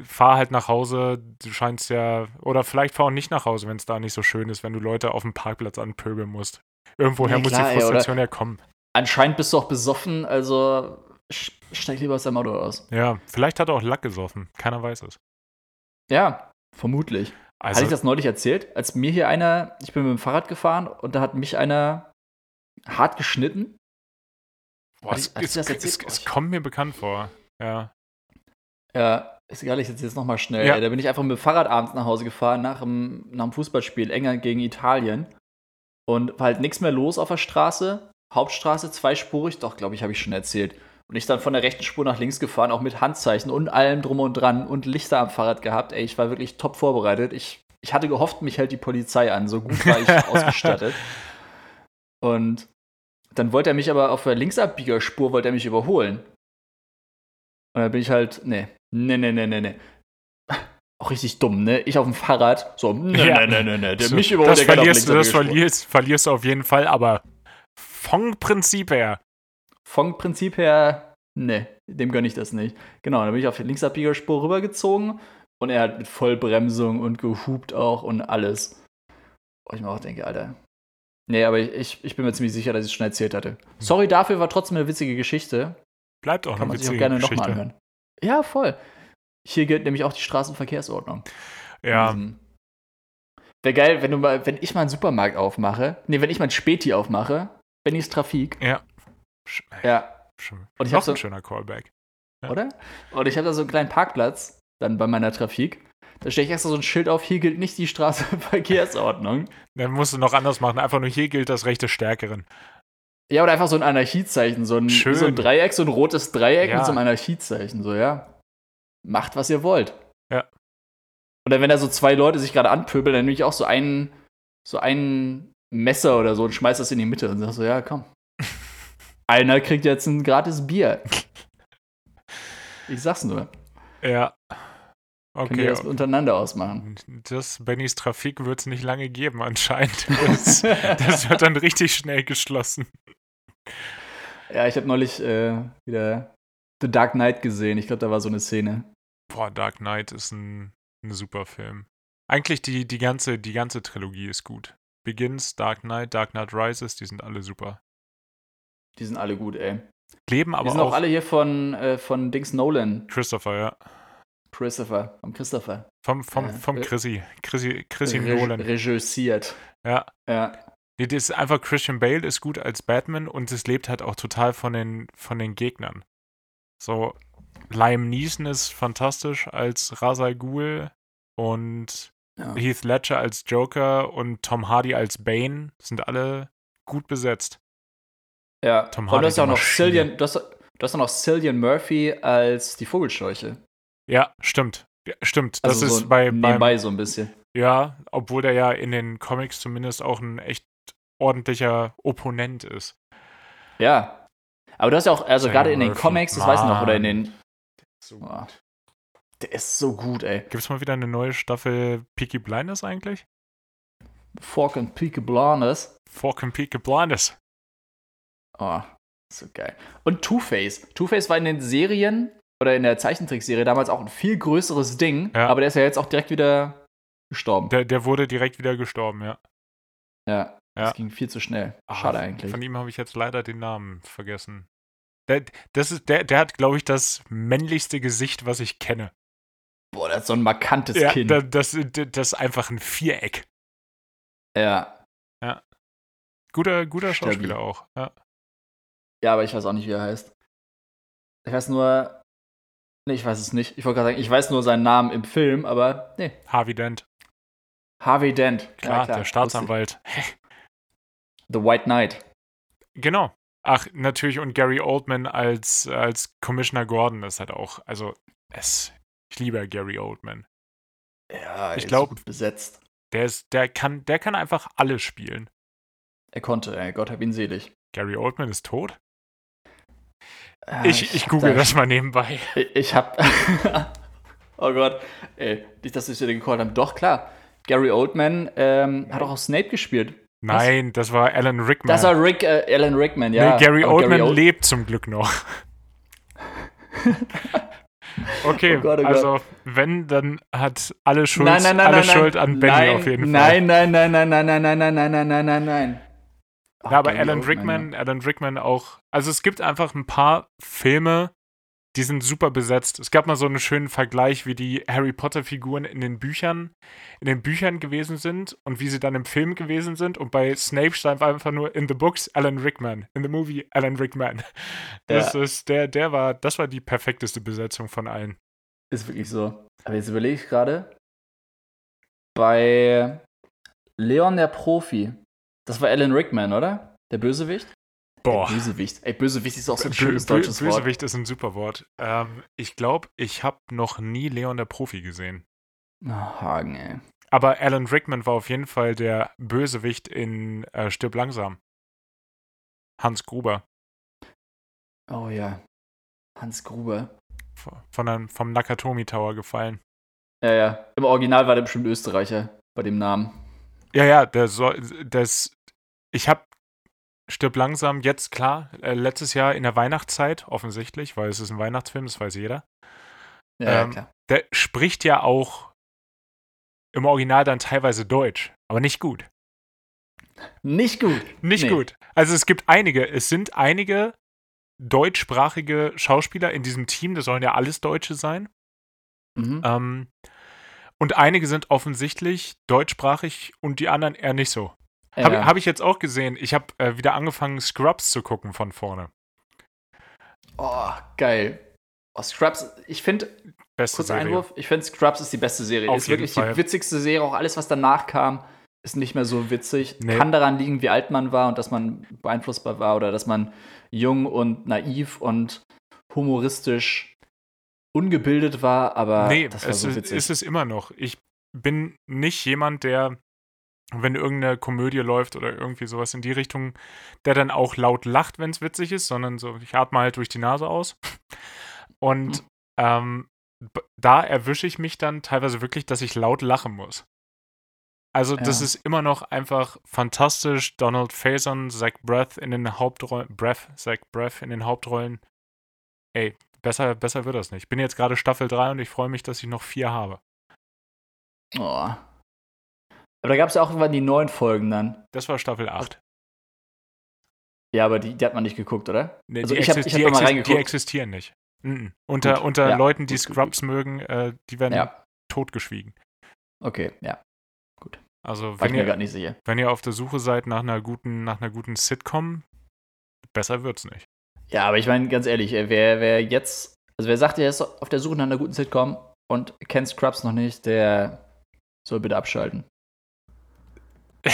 fahr halt nach Hause. Du scheinst ja. Oder vielleicht fahr auch nicht nach Hause, wenn es da nicht so schön ist, wenn du Leute auf dem Parkplatz anpöbeln musst. Irgendwoher ja, muss die Frustration ey, ja kommen. Anscheinend bist du auch besoffen, also steig lieber aus deinem Auto aus. Ja, vielleicht hat er auch Lack gesoffen. Keiner weiß es. Ja, vermutlich. Also, Hatte ich das neulich erzählt? Als mir hier einer, ich bin mit dem Fahrrad gefahren und da hat mich einer hart geschnitten Boah, es, es, es, es, kommt mir bekannt vor. Ja. Ja, ist egal, ich sitze jetzt nochmal schnell. Ja. Da bin ich einfach mit dem Fahrrad abends nach Hause gefahren, nach dem, nach dem Fußballspiel, England gegen Italien. Und war halt nichts mehr los auf der Straße. Hauptstraße, zweispurig, doch, glaube ich, habe ich schon erzählt. Und ich dann von der rechten Spur nach links gefahren, auch mit Handzeichen und allem drum und dran und Lichter am Fahrrad gehabt. Ey, ich war wirklich top vorbereitet. Ich, ich hatte gehofft, mich hält die Polizei an. So gut war ich ausgestattet. Und dann wollte er mich aber auf der Linksabbiegerspur wollte er mich überholen. Und dann bin ich halt, nee, nee, nee, nee, nee, nee. Auch richtig dumm, ne? Ich auf dem Fahrrad, so, nee, ja. nee, nee, nee, der so, mich überholt, das der verlierst du, Das verlierst, verlierst du auf jeden Fall, aber vom Prinzip her. Vom Prinzip her, ne, dem gönne ich das nicht. Genau, dann bin ich auf die Linksabbiegerspur rübergezogen und er hat mit Vollbremsung und gehupt auch und alles. Wo ich mir auch denke, Alter, Nee, aber ich, ich bin mir ziemlich sicher, dass ich es schon erzählt hatte. Sorry dafür, war trotzdem eine witzige Geschichte. Bleibt auch Kann eine witzige Geschichte. Kann man sich auch gerne nochmal anhören. Ja, voll. Hier gilt nämlich auch die Straßenverkehrsordnung. Ja. Wäre geil, wenn du mal, wenn ich mal einen Supermarkt aufmache, nee, wenn ich mal ein Späti aufmache, Bennys Trafik. Ja. Sch ja. Schön. Und ich Noch so, ein schöner Callback. Ja. Oder? Und ich habe da so einen kleinen Parkplatz dann bei meiner Trafik. Da stelle ich extra so ein Schild auf, hier gilt nicht die Straßenverkehrsordnung. Dann musst du noch anders machen. Einfach nur hier gilt das Recht des Stärkeren. Ja, oder einfach so ein Anarchiezeichen, so ein, so ein Dreieck, so ein rotes Dreieck ja. mit so einem Anarchiezeichen, so, ja. Macht, was ihr wollt. Ja. Oder wenn da so zwei Leute sich gerade anpöbeln, dann nehme ich auch so einen, so ein Messer oder so und schmeiß das in die Mitte und sag so, ja, komm. Einer kriegt jetzt ein gratis Bier. Ich sag's nur. Ja. Okay. Können wir das untereinander ausmachen? Das Bennys Trafik wird es nicht lange geben, anscheinend. Das, das, wird dann richtig schnell geschlossen. Ja, ich habe neulich äh, wieder The Dark Knight gesehen. Ich glaube, da war so eine Szene. Boah, Dark Knight ist ein, ein super Film. Eigentlich die, die, ganze, die ganze Trilogie ist gut. Begins, Dark Knight, Dark Knight Rises, die sind alle super. Die sind alle gut, ey. Leben aber die sind auch, auch alle hier von, äh, von Dings Nolan. Christopher, ja. Christopher, vom Christopher. Vom, vom, äh, vom Chrissy. Chrissy, Chrissy Re Nolan. Regissiert. Ja. Ja. Nee, das ist einfach Christian Bale ist gut als Batman und es lebt halt auch total von den, von den Gegnern. So, Liam Neeson ist fantastisch als Ra's Ghul und ja. Heath Ledger als Joker und Tom Hardy als Bane sind alle gut besetzt. Ja, Tom Hardy und du hast auch noch Cillian, du hast, du hast auch noch Cillian Murphy als die Vogelscheuche. Ja, stimmt. Ja, stimmt. Das also ist so bei nebenbei beim, so ein bisschen. Ja, obwohl der ja in den Comics zumindest auch ein echt ordentlicher Opponent ist. Ja. Aber du hast ja auch, also gerade in den Comics, das weiß ich noch, oder in den. So oh, der ist so gut, ey. Gibt es mal wieder eine neue Staffel Peaky Blinders eigentlich? Fork and Peaky Blinders. Fork and Peaky Blinders. Oh, so geil. Und Two-Face. Two-Face war in den Serien oder in der Zeichentrickserie damals auch ein viel größeres Ding, ja. aber der ist ja jetzt auch direkt wieder gestorben. Der, der wurde direkt wieder gestorben, ja. Ja, ja. das ging viel zu schnell. Schade Ach, eigentlich. Von ihm habe ich jetzt leider den Namen vergessen. Der, das ist, der, der hat, glaube ich, das männlichste Gesicht, was ich kenne. Boah, das ist so ein markantes ja, Kinn. Das, das, das ist einfach ein Viereck. Ja. Ja. Guter, guter Schauspieler auch. Ja. Ja, aber ich weiß auch nicht, wie er heißt. Ich weiß nur. Nee, ich weiß es nicht. Ich wollte gerade sagen, ich weiß nur seinen Namen im Film, aber nee. Harvey Dent. Harvey Dent. Klar, ja, klar der Staatsanwalt. The White Knight. Genau. Ach, natürlich, und Gary Oldman als, als Commissioner Gordon ist halt auch, also es, ich liebe Gary Oldman. Ja, ich glaube, besetzt. Der ist, der kann, der kann einfach alles spielen. Er konnte, ey, Gott hab ihn selig. Gary Oldman ist tot? Äh, ich, ich, ich google da, das mal nebenbei. Ich, ich hab. oh Gott, ey, nicht, dass ich dir gecallt habe. Doch, klar. Gary Oldman ähm, hat auch auf Snape gespielt. Nein, Was? das war Alan Rickman. Das war Rick, äh, Alan Rickman, ja. Nee, Gary Oldman Gary Old lebt zum Glück noch. Okay, oh Gott, oh also Gott. wenn, dann hat alle Schuld, nein, nein, nein, alle Schuld an Benny auf jeden Fall. Nein, nein, nein, nein, nein, nein, nein, nein, nein, nein, nein, nein, Ja, aber Alan Rickman, Alan Rickman auch. Also es gibt einfach ein paar Filme, die sind super besetzt. Es gab mal so einen schönen Vergleich, wie die Harry Potter-Figuren in den Büchern, in den Büchern gewesen sind und wie sie dann im Film gewesen sind. Und bei Snape stand einfach nur in the books Alan Rickman, in the movie Alan Rickman. Das ja. ist der, der war, das war die perfekteste Besetzung von allen. Ist wirklich so. Aber jetzt überlege ich gerade, bei Leon der Profi, das war Alan Rickman, oder? Der Bösewicht? Boah. Ey, Bösewicht. Ey, Bösewicht ist auch so ein schönes Bö deutsches Wort. Bösewicht ist ein super Wort. Ähm, ich glaube, ich habe noch nie Leon der Profi gesehen. Oh, Hagen, ey. Aber Alan Rickman war auf jeden Fall der Bösewicht in äh, Stirb langsam. Hans Gruber. Oh ja. Hans Gruber. Von einem, vom Nakatomi Tower gefallen. Ja, ja. Im Original war der bestimmt Österreicher bei dem Namen. Ja, ja, der soll, das, ich habe Stirb langsam, jetzt klar, äh, letztes Jahr in der Weihnachtszeit, offensichtlich, weil es ist ein Weihnachtsfilm, das weiß jeder. Ja, ähm, klar. Der spricht ja auch im Original dann teilweise Deutsch, aber nicht gut. Nicht gut. Nicht nee. gut. Also es gibt einige, es sind einige deutschsprachige Schauspieler in diesem Team, das sollen ja alles Deutsche sein. Mhm. Ähm, und einige sind offensichtlich deutschsprachig und die anderen eher nicht so. Ja. Habe hab ich jetzt auch gesehen. Ich habe äh, wieder angefangen, Scrubs zu gucken von vorne. Oh, geil. Oh, Scrubs, ich finde, kurzer Serie. Einwurf, ich finde Scrubs ist die beste Serie. Auf ist wirklich Fall. die witzigste Serie. Auch alles, was danach kam, ist nicht mehr so witzig. Nee. Kann daran liegen, wie alt man war und dass man beeinflussbar war oder dass man jung und naiv und humoristisch ungebildet war, aber nee, das war so witzig. Nee, ist es immer noch. Ich bin nicht jemand, der wenn irgendeine Komödie läuft oder irgendwie sowas in die Richtung, der dann auch laut lacht, wenn es witzig ist, sondern so, ich atme halt durch die Nase aus. Und hm. ähm, da erwische ich mich dann teilweise wirklich, dass ich laut lachen muss. Also, ja. das ist immer noch einfach fantastisch. Donald Faison, Zach Breath in den Hauptrollen, Breath, Zach Breath in den Hauptrollen. Ey, besser, besser wird das nicht. Ich bin jetzt gerade Staffel 3 und ich freue mich, dass ich noch vier habe. Oh, Aber da gab es ja auch irgendwann die neuen Folgen dann. Das war Staffel 8. Ja, aber die, die hat man nicht geguckt, oder? Nee, also die, ich hab, ich hab exist reingeguckt. die existieren nicht. Mhm. Unter, gut, unter ja. Leuten, die gut, Scrubs gut, mögen, äh, die werden ja. totgeschwiegen. Okay, ja. Gut. Also, wenn ihr, nicht sicher. wenn ihr auf der Suche seid nach einer guten, nach einer guten Sitcom, besser wird's nicht. Ja, aber ich meine, ganz ehrlich, wer, wer jetzt, also wer sagt, er ist auf der Suche nach einer guten Sitcom und kennt Scrubs noch nicht, der soll bitte abschalten.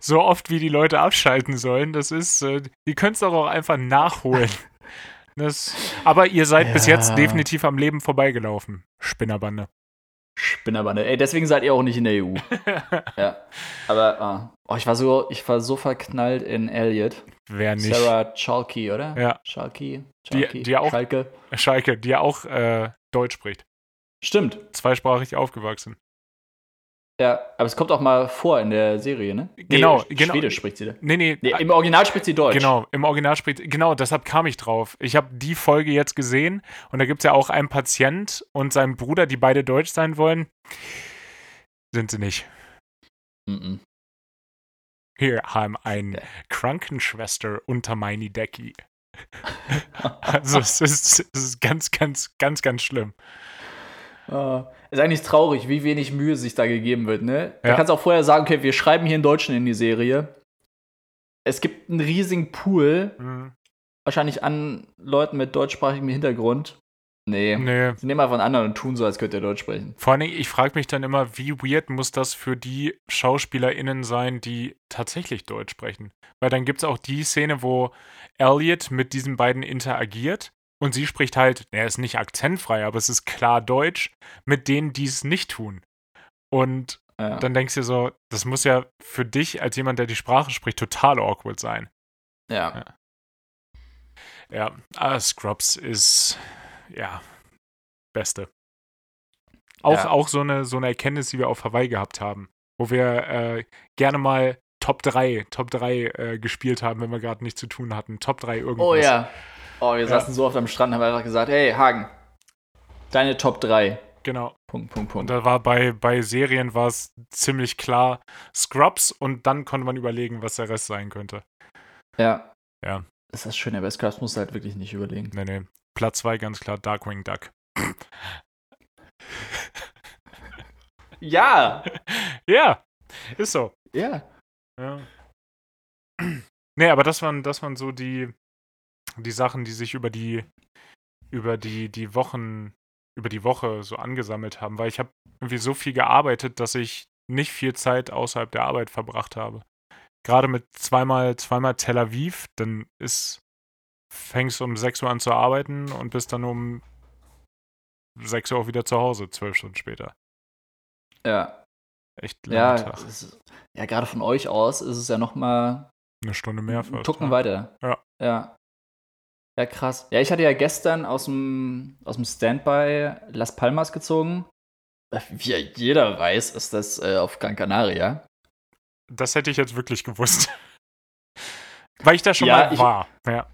so oft wie die Leute abschalten sollen, das ist, äh, die können es doch auch einfach nachholen. Das, aber ihr seid ja. bis jetzt definitiv am Leben vorbeigelaufen, Spinnerbande. Spinnerbande. Ey, deswegen seid ihr auch nicht in der EU. ja. Aber ah. oh, ich war so, ich war so verknallt in Elliot. Wer nicht? Sarah Chalky, oder? Ja. Chalky. Chalky. Die, die auch, Schalke. Schalke, die auch äh, Deutsch spricht. Stimmt. Zweisprachig aufgewachsen. Ja, aber es kommt auch mal vor in der Serie, ne? Genau, nee, genau. Schwedisch spricht sie da. Nee, nee, nee. Im Original spricht sie Deutsch. Genau, im Original spricht Genau, deshalb kam ich drauf. Ich habe die Folge jetzt gesehen und da gibt es ja auch einen Patient und seinen Bruder, die beide Deutsch sein wollen. Sind sie nicht. Mhm. Hier haben ein ja. Krankenschwester unter meine Decke. also es ist, es ist ganz, ganz, ganz, ganz schlimm. Uh, ist eigentlich traurig, wie wenig Mühe sich da gegeben wird, ne? Ja. Da kannst du auch vorher sagen, okay, wir schreiben hier einen Deutschen in die Serie. Es gibt einen riesigen Pool, mhm. wahrscheinlich an Leuten mit deutschsprachigem Hintergrund. Nee. nee. Sie nehmen einfach einen anderen und tun so, als könnte er Deutsch sprechen. Vor allen Dingen, ich frage mich dann immer, wie weird muss das für die SchauspielerInnen sein, die tatsächlich Deutsch sprechen? Weil dann gibt es auch die Szene, wo Elliot mit diesen beiden interagiert und sie spricht halt, er ist nicht akzentfrei, aber es ist klar Deutsch, mit denen, die es nicht tun. Und ja. dann denkst du dir so, das muss ja für dich als jemand, der die Sprache spricht, total awkward sein. Ja. Ja, ja ah, Scrubs ist, ja, beste. Auch, ja. auch so, eine, so eine Erkenntnis, die wir auf Hawaii gehabt haben, wo wir äh, gerne mal Top 3, Top 3 äh, gespielt haben, wenn wir gerade nichts zu tun hatten. Top 3 irgendwas. Oh ja. Oh, wir ja. saßen so oft am Strand, haben einfach gesagt, hey, Hagen, deine Top 3. Genau. Punkt, Punkt, Punkt. Und da war bei, bei Serien war es ziemlich klar Scrubs und dann konnte man überlegen, was der Rest sein könnte. Ja. Ja. Das ist das Schöne, bei Scrubs musst du halt wirklich nicht überlegen. Nee, nee. Platz 2 ganz klar Darkwing Duck. ja. ja. Ist so. Ja. Ja. Nee, aber das waren, das waren so die, die Sachen, die sich über die, über die, die Wochen, über die Woche so angesammelt haben, weil ich habe irgendwie so viel gearbeitet, dass ich nicht viel Zeit außerhalb der Arbeit verbracht habe. Gerade mit zweimal, zweimal Tel Aviv, dann ist, fängst du um 6 Uhr an zu arbeiten und bist dann um 6 Uhr auch wieder zu Hause, zwölf Stunden später. Ja. Echt langer ja. Ist, ja, gerade von euch aus ist es ja noch mal eine Stunde mehr fast. Tucken ja. weiter. Ja. Ja. Ja, krass. Ja, ich hatte ja gestern aus dem, aus dem Standby Las Palmas gezogen. Wie jeder weiß, ist das äh, auf Gran Canaria. Das hätte ich jetzt wirklich gewusst. Weil ich da schon ja, mal ich, war. Ja.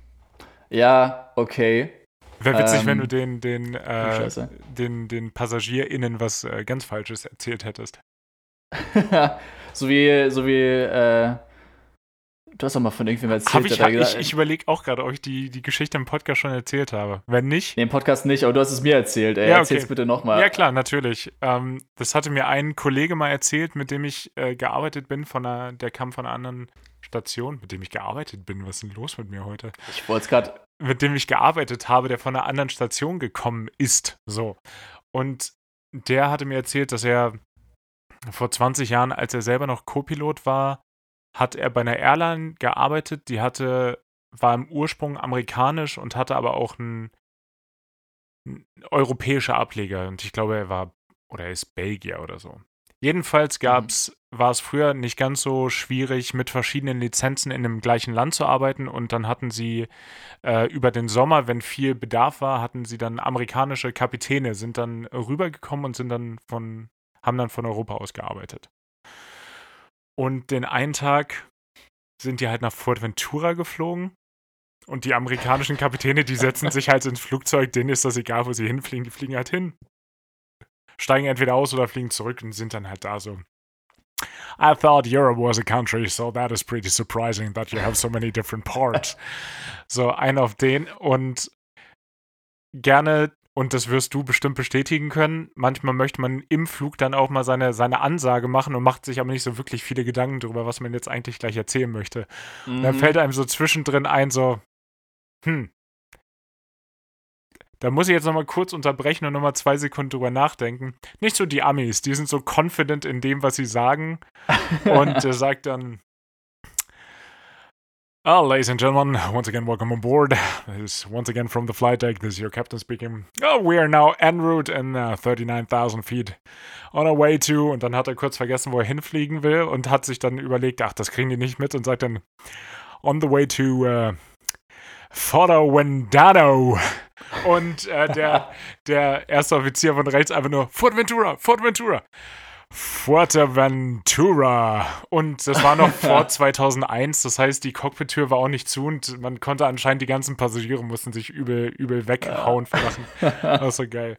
ja, okay. Wäre witzig, ähm, wenn du den, den, äh, den, den PassagierInnen was äh, ganz Falsches erzählt hättest. so wie, so wie äh, Du hast doch mal von irgendwem erzählt. Hab ich hab, ich, ich überlege auch gerade, ob ich die, die Geschichte im Podcast schon erzählt habe. Wenn nicht. Nee, im Podcast nicht, aber du hast es mir erzählt. Ey, ja, okay. Erzähl's bitte nochmal. Ja, klar, natürlich. Ähm, das hatte mir ein Kollege mal erzählt, mit dem ich äh, gearbeitet bin, von einer, der kam von einer anderen Station, mit dem ich gearbeitet bin. Was ist denn los mit mir heute? Ich wollte es gerade. Mit dem ich gearbeitet habe, der von einer anderen Station gekommen ist. So. Und der hatte mir erzählt, dass er vor 20 Jahren, als er selber noch Co-Pilot war, hat er bei einer Airline gearbeitet, die hatte, war im Ursprung amerikanisch und hatte aber auch einen, einen europäischer Ableger. Und ich glaube, er war oder er ist Belgier oder so. Jedenfalls gab's, mhm. war es früher nicht ganz so schwierig, mit verschiedenen Lizenzen in dem gleichen Land zu arbeiten. Und dann hatten sie äh, über den Sommer, wenn viel Bedarf war, hatten sie dann amerikanische Kapitäne, sind dann rübergekommen und sind dann von, haben dann von Europa aus gearbeitet. Und den einen Tag sind die halt nach Fuerteventura geflogen. Und die amerikanischen Kapitäne, die setzen sich halt ins Flugzeug, denen ist das egal, wo sie hinfliegen, die fliegen halt hin. Steigen entweder aus oder fliegen zurück und sind dann halt da so. I thought Europe was a country, so that is pretty surprising that you have so many different parts. so, ein auf den und gerne und das wirst du bestimmt bestätigen können. Manchmal möchte man im Flug dann auch mal seine, seine Ansage machen und macht sich aber nicht so wirklich viele Gedanken darüber, was man jetzt eigentlich gleich erzählen möchte. Mhm. Da fällt einem so zwischendrin ein, so, hm, da muss ich jetzt nochmal kurz unterbrechen und nochmal zwei Sekunden drüber nachdenken. Nicht so die Amis, die sind so confident in dem, was sie sagen. und er sagt dann, Oh, ladies and gentlemen, once again, welcome on board. This is once again from the flight deck. This is your captain speaking. Oh, we are now en route in uh, 39,000 feet on our way to. Und dann hat er kurz vergessen, wo er hinfliegen will und hat sich dann überlegt, ach, das kriegen die nicht mit und sagt dann, on the way to uh, Foro Wendano. Und äh, der, der erste Offizier von rechts einfach nur, Fort Ventura, Fort Ventura. Fuerteventura. Und das war noch vor 2001, das heißt, die Cockpit-Tür war auch nicht zu und man konnte anscheinend, die ganzen Passagiere mussten sich übel, übel weghauen vor Lachen. Das ist so geil.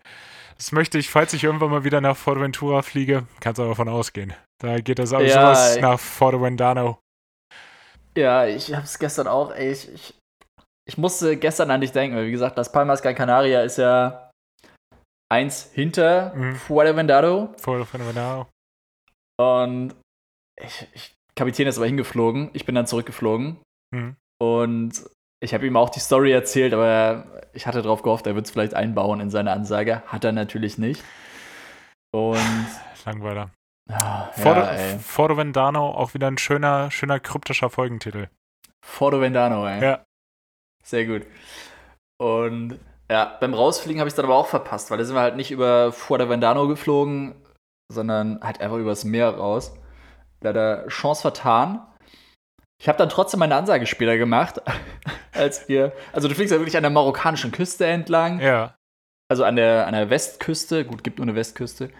Das möchte ich, falls ich irgendwann mal wieder nach Fuerteventura fliege, kannst du aber davon ausgehen. Da geht das auch ja, sowas nach Fuerteventura. Ja, ich hab's gestern auch, ey, ich, ich, ich musste gestern an dich denken, weil wie gesagt, Las Palmas Gran Canaria ist ja eins hinter mhm. Fuerteventura. Fuerteventura. Und ich, ich, Kapitän ist aber hingeflogen. Ich bin dann zurückgeflogen. Mhm. Und ich habe ihm auch die Story erzählt, aber ich hatte darauf gehofft, er wird es vielleicht einbauen in seine Ansage. Hat er natürlich nicht. Und. Langweiler. Ah, ja, Fordo Vendano, auch wieder ein schöner, schöner kryptischer Folgentitel. Fordo Vendano, ey. Ja. Sehr gut. Und ja, beim Rausfliegen habe ich es dann aber auch verpasst, weil da sind wir halt nicht über Fuerteventura geflogen, sondern halt einfach übers Meer raus. Leider Chance vertan. Ich habe dann trotzdem meine Ansage später gemacht, als wir. Also du fliegst ja wirklich an der marokkanischen Küste entlang. Ja. Also an der, an der Westküste. Gut, gibt nur eine Westküste.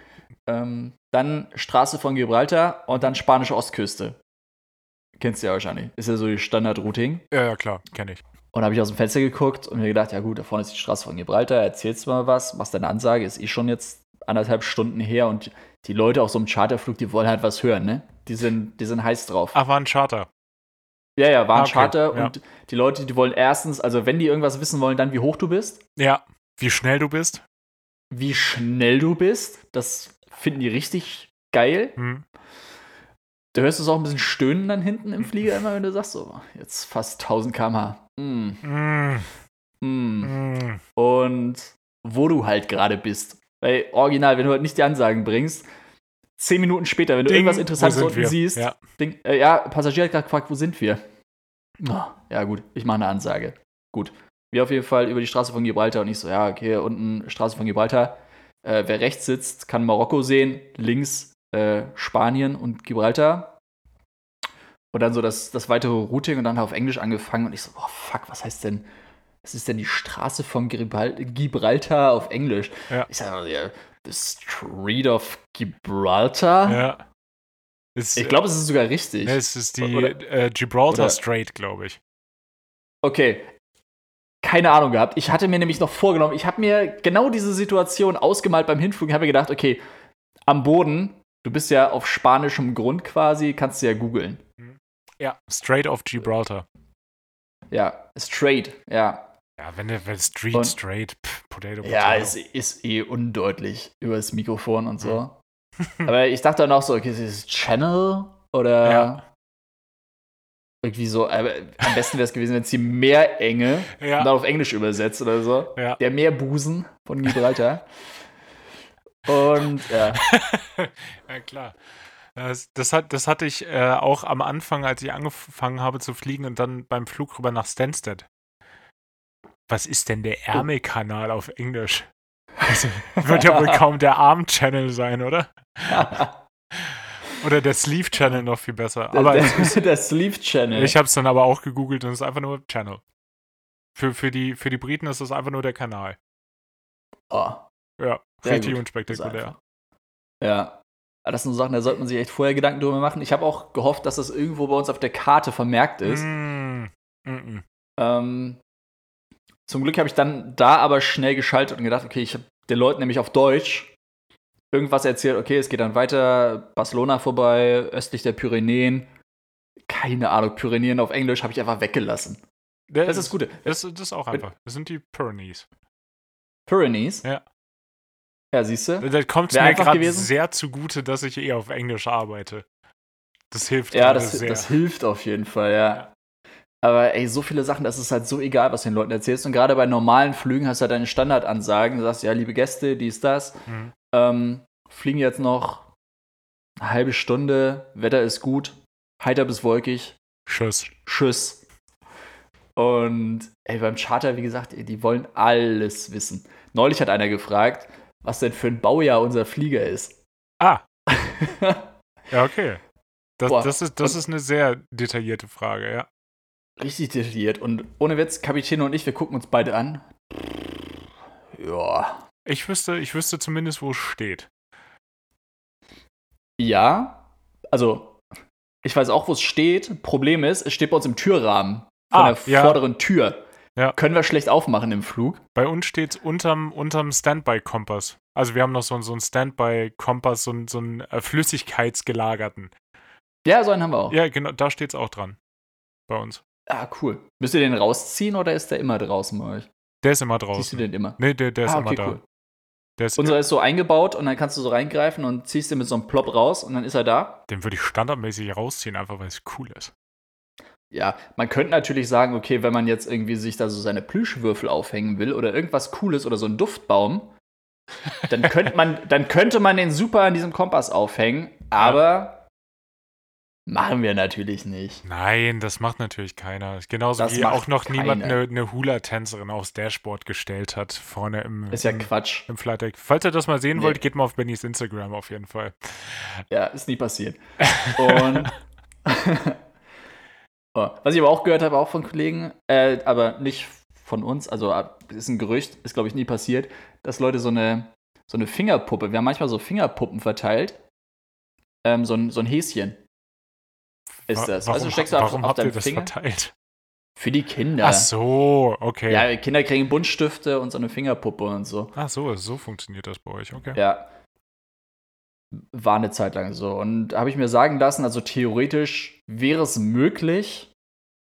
Ähm, dann Straße von Gibraltar und dann spanische Ostküste. Kennst du ja wahrscheinlich. Ist ja so die Standard-Routing. Ja, ja, klar, kenne ich. Und habe ich aus dem Fenster geguckt und mir gedacht, ja gut, da vorne ist die Straße von Gibraltar, erzählst du mal was, machst deine Ansage, ist eh schon jetzt anderthalb Stunden her und die Leute auf so einem Charterflug, die wollen halt was hören, ne? Die sind, die sind heiß drauf. Ach, war ein Charter. Ja, ja, war ein ah, okay, Charter ja. und die Leute, die wollen erstens, also wenn die irgendwas wissen wollen, dann wie hoch du bist. Ja, wie schnell du bist. Wie schnell du bist, das finden die richtig geil. Hm. Du hörst es auch ein bisschen stöhnen dann hinten im Flieger immer, wenn du sagst, so, jetzt fast 1000 km/h. Mm. Mm. Mm. Und wo du halt gerade bist. Weil original, wenn du halt nicht die Ansagen bringst, zehn Minuten später, wenn du Ding, irgendwas Interessantes unten wir? siehst, ja. Ding, äh, ja, Passagier hat gerade gefragt, wo sind wir? Oh, ja, gut, ich mache eine Ansage. Gut. Wir auf jeden Fall über die Straße von Gibraltar und ich so, ja, okay, unten Straße von Gibraltar. Äh, wer rechts sitzt, kann Marokko sehen, links äh, Spanien und Gibraltar. Und dann so das, das weitere Routing und dann auf Englisch angefangen und ich so, oh fuck, was heißt denn, was ist denn die Straße von Gibraltar auf Englisch? Ja. Ich sage, ja, The Street of Gibraltar? Ja. Ist, ich glaube, es ist sogar richtig. Es ist die oder, äh, Gibraltar oder, Strait, glaube ich. Okay. Keine Ahnung gehabt. Ich hatte mir nämlich noch vorgenommen, ich habe mir genau diese Situation ausgemalt beim Hinflug und habe mir gedacht, okay, am Boden, du bist ja auf spanischem Grund quasi, kannst du ja googeln. Ja, Straight of Gibraltar. Ja, straight, ja. Ja, wenn der wenn Street und, straight, pff, Potato, Potato. Ja, es ist eh undeutlich über das Mikrofon und so. Mhm. Aber ich dachte dann auch so, okay, ist es Channel oder ja. irgendwie so, aber am besten wäre es gewesen, wenn es die Meerenge ja. dann auf Englisch übersetzt oder so. Ja. Der Meerbusen von Gibraltar. und ja. ja, klar. Das, das, hat, das hatte ich äh, auch am Anfang, als ich angefangen habe zu fliegen und dann beim Flug rüber nach Stansted. Was ist denn der oh. Ärmelkanal auf Englisch? Das wird ja wohl kaum der Arm-Channel sein, oder? oder der Sleeve-Channel noch viel besser. Aber der, der, der Sleeve-Channel. Ich habe es dann aber auch gegoogelt und es ist einfach nur Channel. Für, für, die, für die Briten ist es einfach nur der Kanal. Oh. Ja, richtig unspektakulär. Ja, das sind so Sachen, da sollte man sich echt vorher Gedanken drüber machen. Ich habe auch gehofft, dass das irgendwo bei uns auf der Karte vermerkt ist. Mm, mm, mm. Ähm, zum Glück habe ich dann da aber schnell geschaltet und gedacht, okay, ich habe den Leuten nämlich auf Deutsch irgendwas erzählt, okay, es geht dann weiter, Barcelona vorbei, östlich der Pyrenäen. Keine Ahnung, Pyrenäen auf Englisch habe ich einfach weggelassen. Das, das ist gut. Das, das, ist auch einfach. Das sind die Pyrenees. Pyrenees? Ja. Ja, siehst du? Da kommt mir gerade sehr zugute, dass ich eh auf Englisch arbeite. Das hilft Ja, das, sehr. das hilft auf jeden Fall, ja. ja. Aber ey, so viele Sachen, das ist halt so egal, was du den Leuten erzählst. Und gerade bei normalen Flügen hast du halt deine Standardansagen. Du sagst, ja, liebe Gäste, dies, das. Mhm. Ähm, fliegen jetzt noch eine halbe Stunde, Wetter ist gut, heiter bis wolkig. Tschüss. Tschüss. Und ey, beim Charter, wie gesagt, die wollen alles wissen. Neulich hat einer gefragt, was denn für ein Baujahr unser Flieger ist. Ah. ja, okay. Das, das, ist, das ist eine sehr detaillierte Frage, ja. Richtig detailliert. Und ohne Witz, Kapitän und ich, wir gucken uns beide an. Ja. Ich wüsste, ich wüsste zumindest, wo es steht. Ja. Also, ich weiß auch, wo es steht. Problem ist, es steht bei uns im Türrahmen von ah, der ja. vorderen Tür. Ja. Können wir schlecht aufmachen im Flug. Bei uns steht es unterm, unterm Standby-Kompass. Also wir haben noch so, so einen Standby-Kompass, so, so einen äh, flüssigkeitsgelagerten. Ja, so einen haben wir auch. Ja, genau, da steht es auch dran. Bei uns. Ah, cool. Müsst ihr den rausziehen oder ist der immer draußen bei euch? Der ist immer draußen. Siehst du den immer? Nee, der, der ist ah, okay, immer da. Cool. Der ist Unser ist so eingebaut und dann kannst du so reingreifen und ziehst den mit so einem Plop raus und dann ist er da. Den würde ich standardmäßig rausziehen, einfach weil es cool ist. Ja, man könnte natürlich sagen, okay, wenn man jetzt irgendwie sich da so seine Plüschwürfel aufhängen will oder irgendwas Cooles oder so einen Duftbaum, dann könnte man, dann könnte man den super an diesem Kompass aufhängen, aber Machen wir natürlich nicht. Nein, das macht natürlich keiner. Genauso das wie auch noch keiner. niemand eine, eine Hula-Tänzerin aufs Dashboard gestellt hat, vorne im, ist ja im, Quatsch. im Flight Deck. Falls ihr das mal sehen nee. wollt, geht mal auf Bennys Instagram auf jeden Fall. Ja, ist nie passiert. Und oh, was ich aber auch gehört habe, auch von Kollegen, äh, aber nicht von uns, also äh, ist ein Gerücht, ist glaube ich nie passiert, dass Leute so eine, so eine Fingerpuppe, wir haben manchmal so Fingerpuppen verteilt, ähm, so, ein, so ein Häschen ist das. Warum, also steckst du auf, warum auf habt ihr das Finger? verteilt? Für die Kinder. Ach so, okay. Ja, Kinder kriegen Buntstifte und so eine Fingerpuppe und so. Ach so, so funktioniert das bei euch, okay. Ja. War eine Zeit lang so. Und habe ich mir sagen lassen, also theoretisch wäre es möglich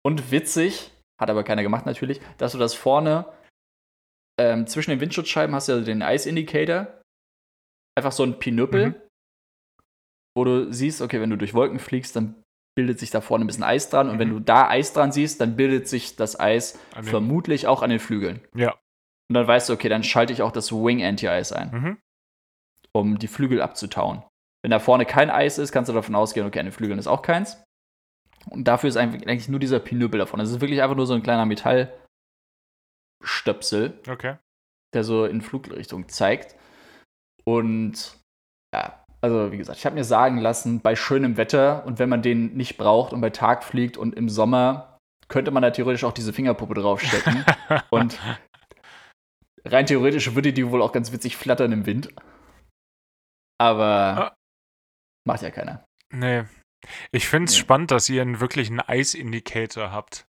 und witzig, hat aber keiner gemacht natürlich, dass du das vorne ähm, zwischen den Windschutzscheiben hast du ja den Ice Indicator. Einfach so ein Pinüppel, mhm. wo du siehst, okay, wenn du durch Wolken fliegst, dann bildet sich da vorne ein bisschen Eis dran. Und wenn mhm. du da Eis dran siehst, dann bildet sich das Eis vermutlich auch an den Flügeln. Ja. Und dann weißt du, okay, dann schalte ich auch das Wing Anti-Eis ein, mhm. Um die Flügel abzutauen. Wenn da vorne kein Eis ist, kannst du davon ausgehen, okay, an den Flügeln ist auch keins. Und dafür ist eigentlich nur dieser Pinöbel davon. Das ist wirklich einfach nur so ein kleiner Metallstöpsel, okay. der so in Flugrichtung zeigt. Und ja, also wie gesagt, ich habe mir sagen lassen, bei schönem Wetter und wenn man den nicht braucht und bei Tag fliegt und im Sommer, könnte man da theoretisch auch diese Fingerpuppe draufstecken. und rein theoretisch würde die wohl auch ganz witzig flattern im Wind. Aber ah. macht ja keiner. Nee. Ich finde es nee. spannend, dass ihr einen wirklichen Eis-Indicator habt.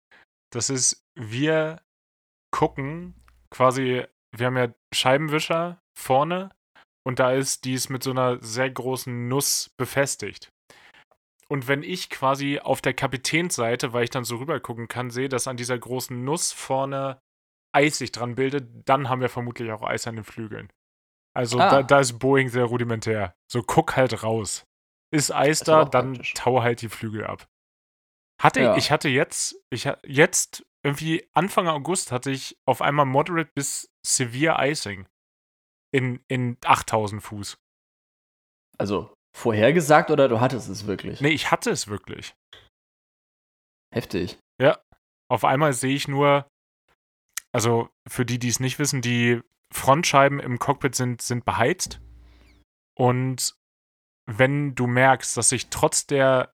Das ist, wir gucken quasi, wir haben ja Scheibenwischer vorne und da ist dies mit so einer sehr großen Nuss befestigt. Und wenn ich quasi auf der Kapitänsseite, weil ich dann so rüber gucken kann, sehe, dass an dieser großen Nuss vorne Eis sich dran bildet, dann haben wir vermutlich auch Eis an den Flügeln. Also ah. da, da, ist Boeing sehr rudimentär. So guck halt raus. Ist Eis da, dann praktisch. tau halt die Flügel ab. Hatte ja. ich hatte jetzt, ich jetzt irgendwie Anfang August hatte ich auf einmal moderate bis severe Icing in, in 8000 Fuß. Also vorhergesagt oder du hattest es wirklich? Nee, ich hatte es wirklich. Heftig. Ja. Auf einmal sehe ich nur, also für die, die es nicht wissen, die Frontscheiben im Cockpit sind, sind beheizt. Und wenn du merkst, dass sich trotz der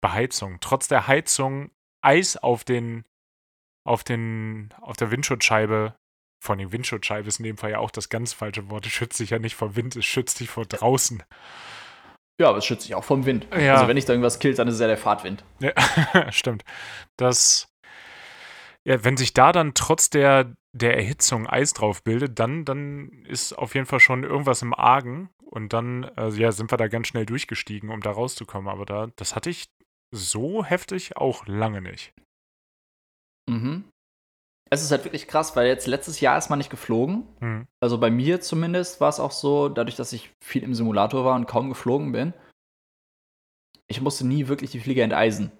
Beheizung, trotz der Heizung Eis auf den, auf den, auf der Windschutzscheibe vor allem Windschutzscheibe ist in dem Fall ja auch das ganz falsche Wort. Es schützt dich ja nicht vor Wind, es schützt dich vor draußen. Ja, aber es schützt dich auch vom Wind. Ja. Also wenn dich da irgendwas killt, dann ist es ja der Fahrtwind. Ja, stimmt. Das, ja, wenn sich da dann trotz der, der Erhitzung Eis drauf bildet, dann, dann ist auf jeden Fall schon irgendwas im Argen. und dann also ja, sind wir da ganz schnell durchgestiegen, um da rauszukommen. Aber da, das hatte ich so heftig auch lange nicht. Mhm. Es ist halt wirklich krass, weil jetzt letztes Jahr ist man nicht geflogen. Mhm. Also bei mir zumindest war es auch so, dadurch, dass ich viel im Simulator war und kaum geflogen bin. Ich musste nie wirklich die Flieger enteisen.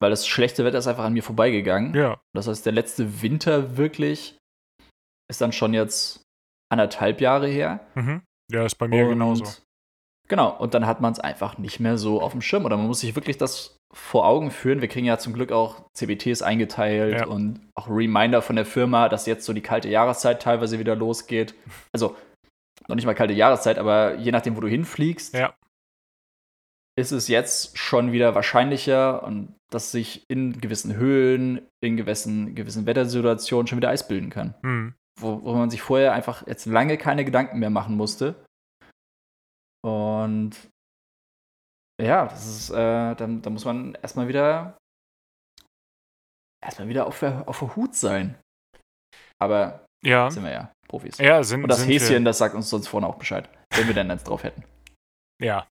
Weil das schlechte Wetter ist einfach an mir vorbeigegangen. Ja. Das heißt, der letzte Winter wirklich ist dann schon jetzt anderthalb Jahre her. Mhm. Ja, ist bei mir und, genauso. Genau, und dann hat man es einfach nicht mehr so auf dem Schirm. Oder man muss sich wirklich das vor Augen führen. Wir kriegen ja zum Glück auch CBTs eingeteilt ja. und auch Reminder von der Firma, dass jetzt so die kalte Jahreszeit teilweise wieder losgeht. Also noch nicht mal kalte Jahreszeit, aber je nachdem, wo du hinfliegst, ja. ist es jetzt schon wieder wahrscheinlicher und dass sich in gewissen Höhen, in gewissen, gewissen Wettersituationen schon wieder Eis bilden kann. Mhm. Wo, wo man sich vorher einfach jetzt lange keine Gedanken mehr machen musste. Und ja, das ist, äh, dann, da muss man erstmal wieder erstmal wieder auf der, auf der Hut sein. Aber ja. sind wir ja Profis. Ja, sind Und das sind Häschen, wir. das sagt uns sonst vorne auch Bescheid, wenn wir dann eins drauf hätten. Ja.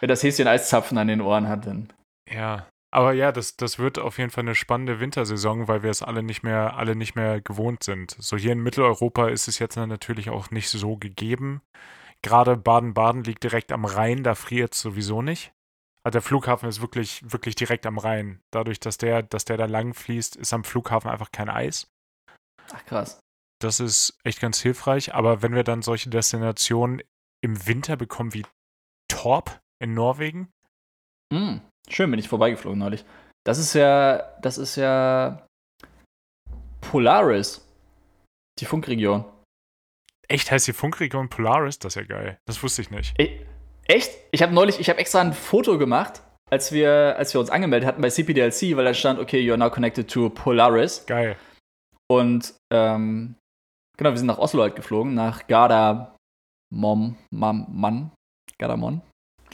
Wenn das Häschen Eiszapfen an den Ohren hat, dann. Ja. Aber ja, das, das wird auf jeden Fall eine spannende Wintersaison, weil wir es alle nicht mehr, alle nicht mehr gewohnt sind. So hier in Mitteleuropa ist es jetzt natürlich auch nicht so gegeben. Gerade Baden-Baden liegt direkt am Rhein, da friert es sowieso nicht. Also der Flughafen ist wirklich, wirklich direkt am Rhein. Dadurch, dass der, dass der da lang fließt, ist am Flughafen einfach kein Eis. Ach krass. Das ist echt ganz hilfreich. Aber wenn wir dann solche Destinationen im Winter bekommen wie Torp in Norwegen, mm. Schön bin ich vorbeigeflogen neulich. Das ist ja, das ist ja Polaris. Die Funkregion. Echt heißt die Funkregion Polaris? Das ist ja geil. Das wusste ich nicht. E echt? Ich habe neulich, ich habe extra ein Foto gemacht, als wir, als wir uns angemeldet hatten bei CPDLC, weil da stand, okay, you're now connected to Polaris. Geil. Und ähm, genau, wir sind nach Oslo halt geflogen, nach Garda Mom, Mam, Mann, Gardamon.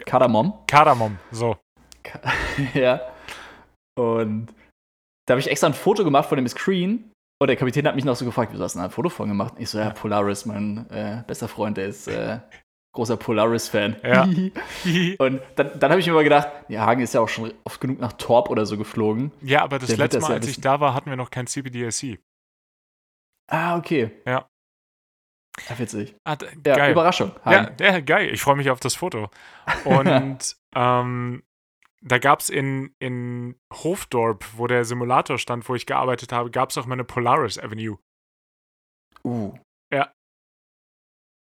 Kardamom. Kardamom, so. ja. Und da habe ich extra ein Foto gemacht von dem Screen. Und der Kapitän hat mich noch so gefragt, wieso hast du ein Foto von gemacht? Ich so, ja, Polaris, mein äh, bester Freund, der ist äh, großer Polaris-Fan. Ja. und dann, dann habe ich mir immer gedacht, ja, Hagen ist ja auch schon oft genug nach Torp oder so geflogen. Ja, aber das der letzte Mal, als ich da war, hatten wir noch kein CBDLC. Ah, okay. Ja. Ja, witzig. Ah, ja, geil. Überraschung. Hagen. Ja, ja, geil. Ich freue mich auf das Foto. Und ähm, da gab es in, in Hofdorp, wo der Simulator stand, wo ich gearbeitet habe, gab es auch mal eine Polaris Avenue. Uh. Ja.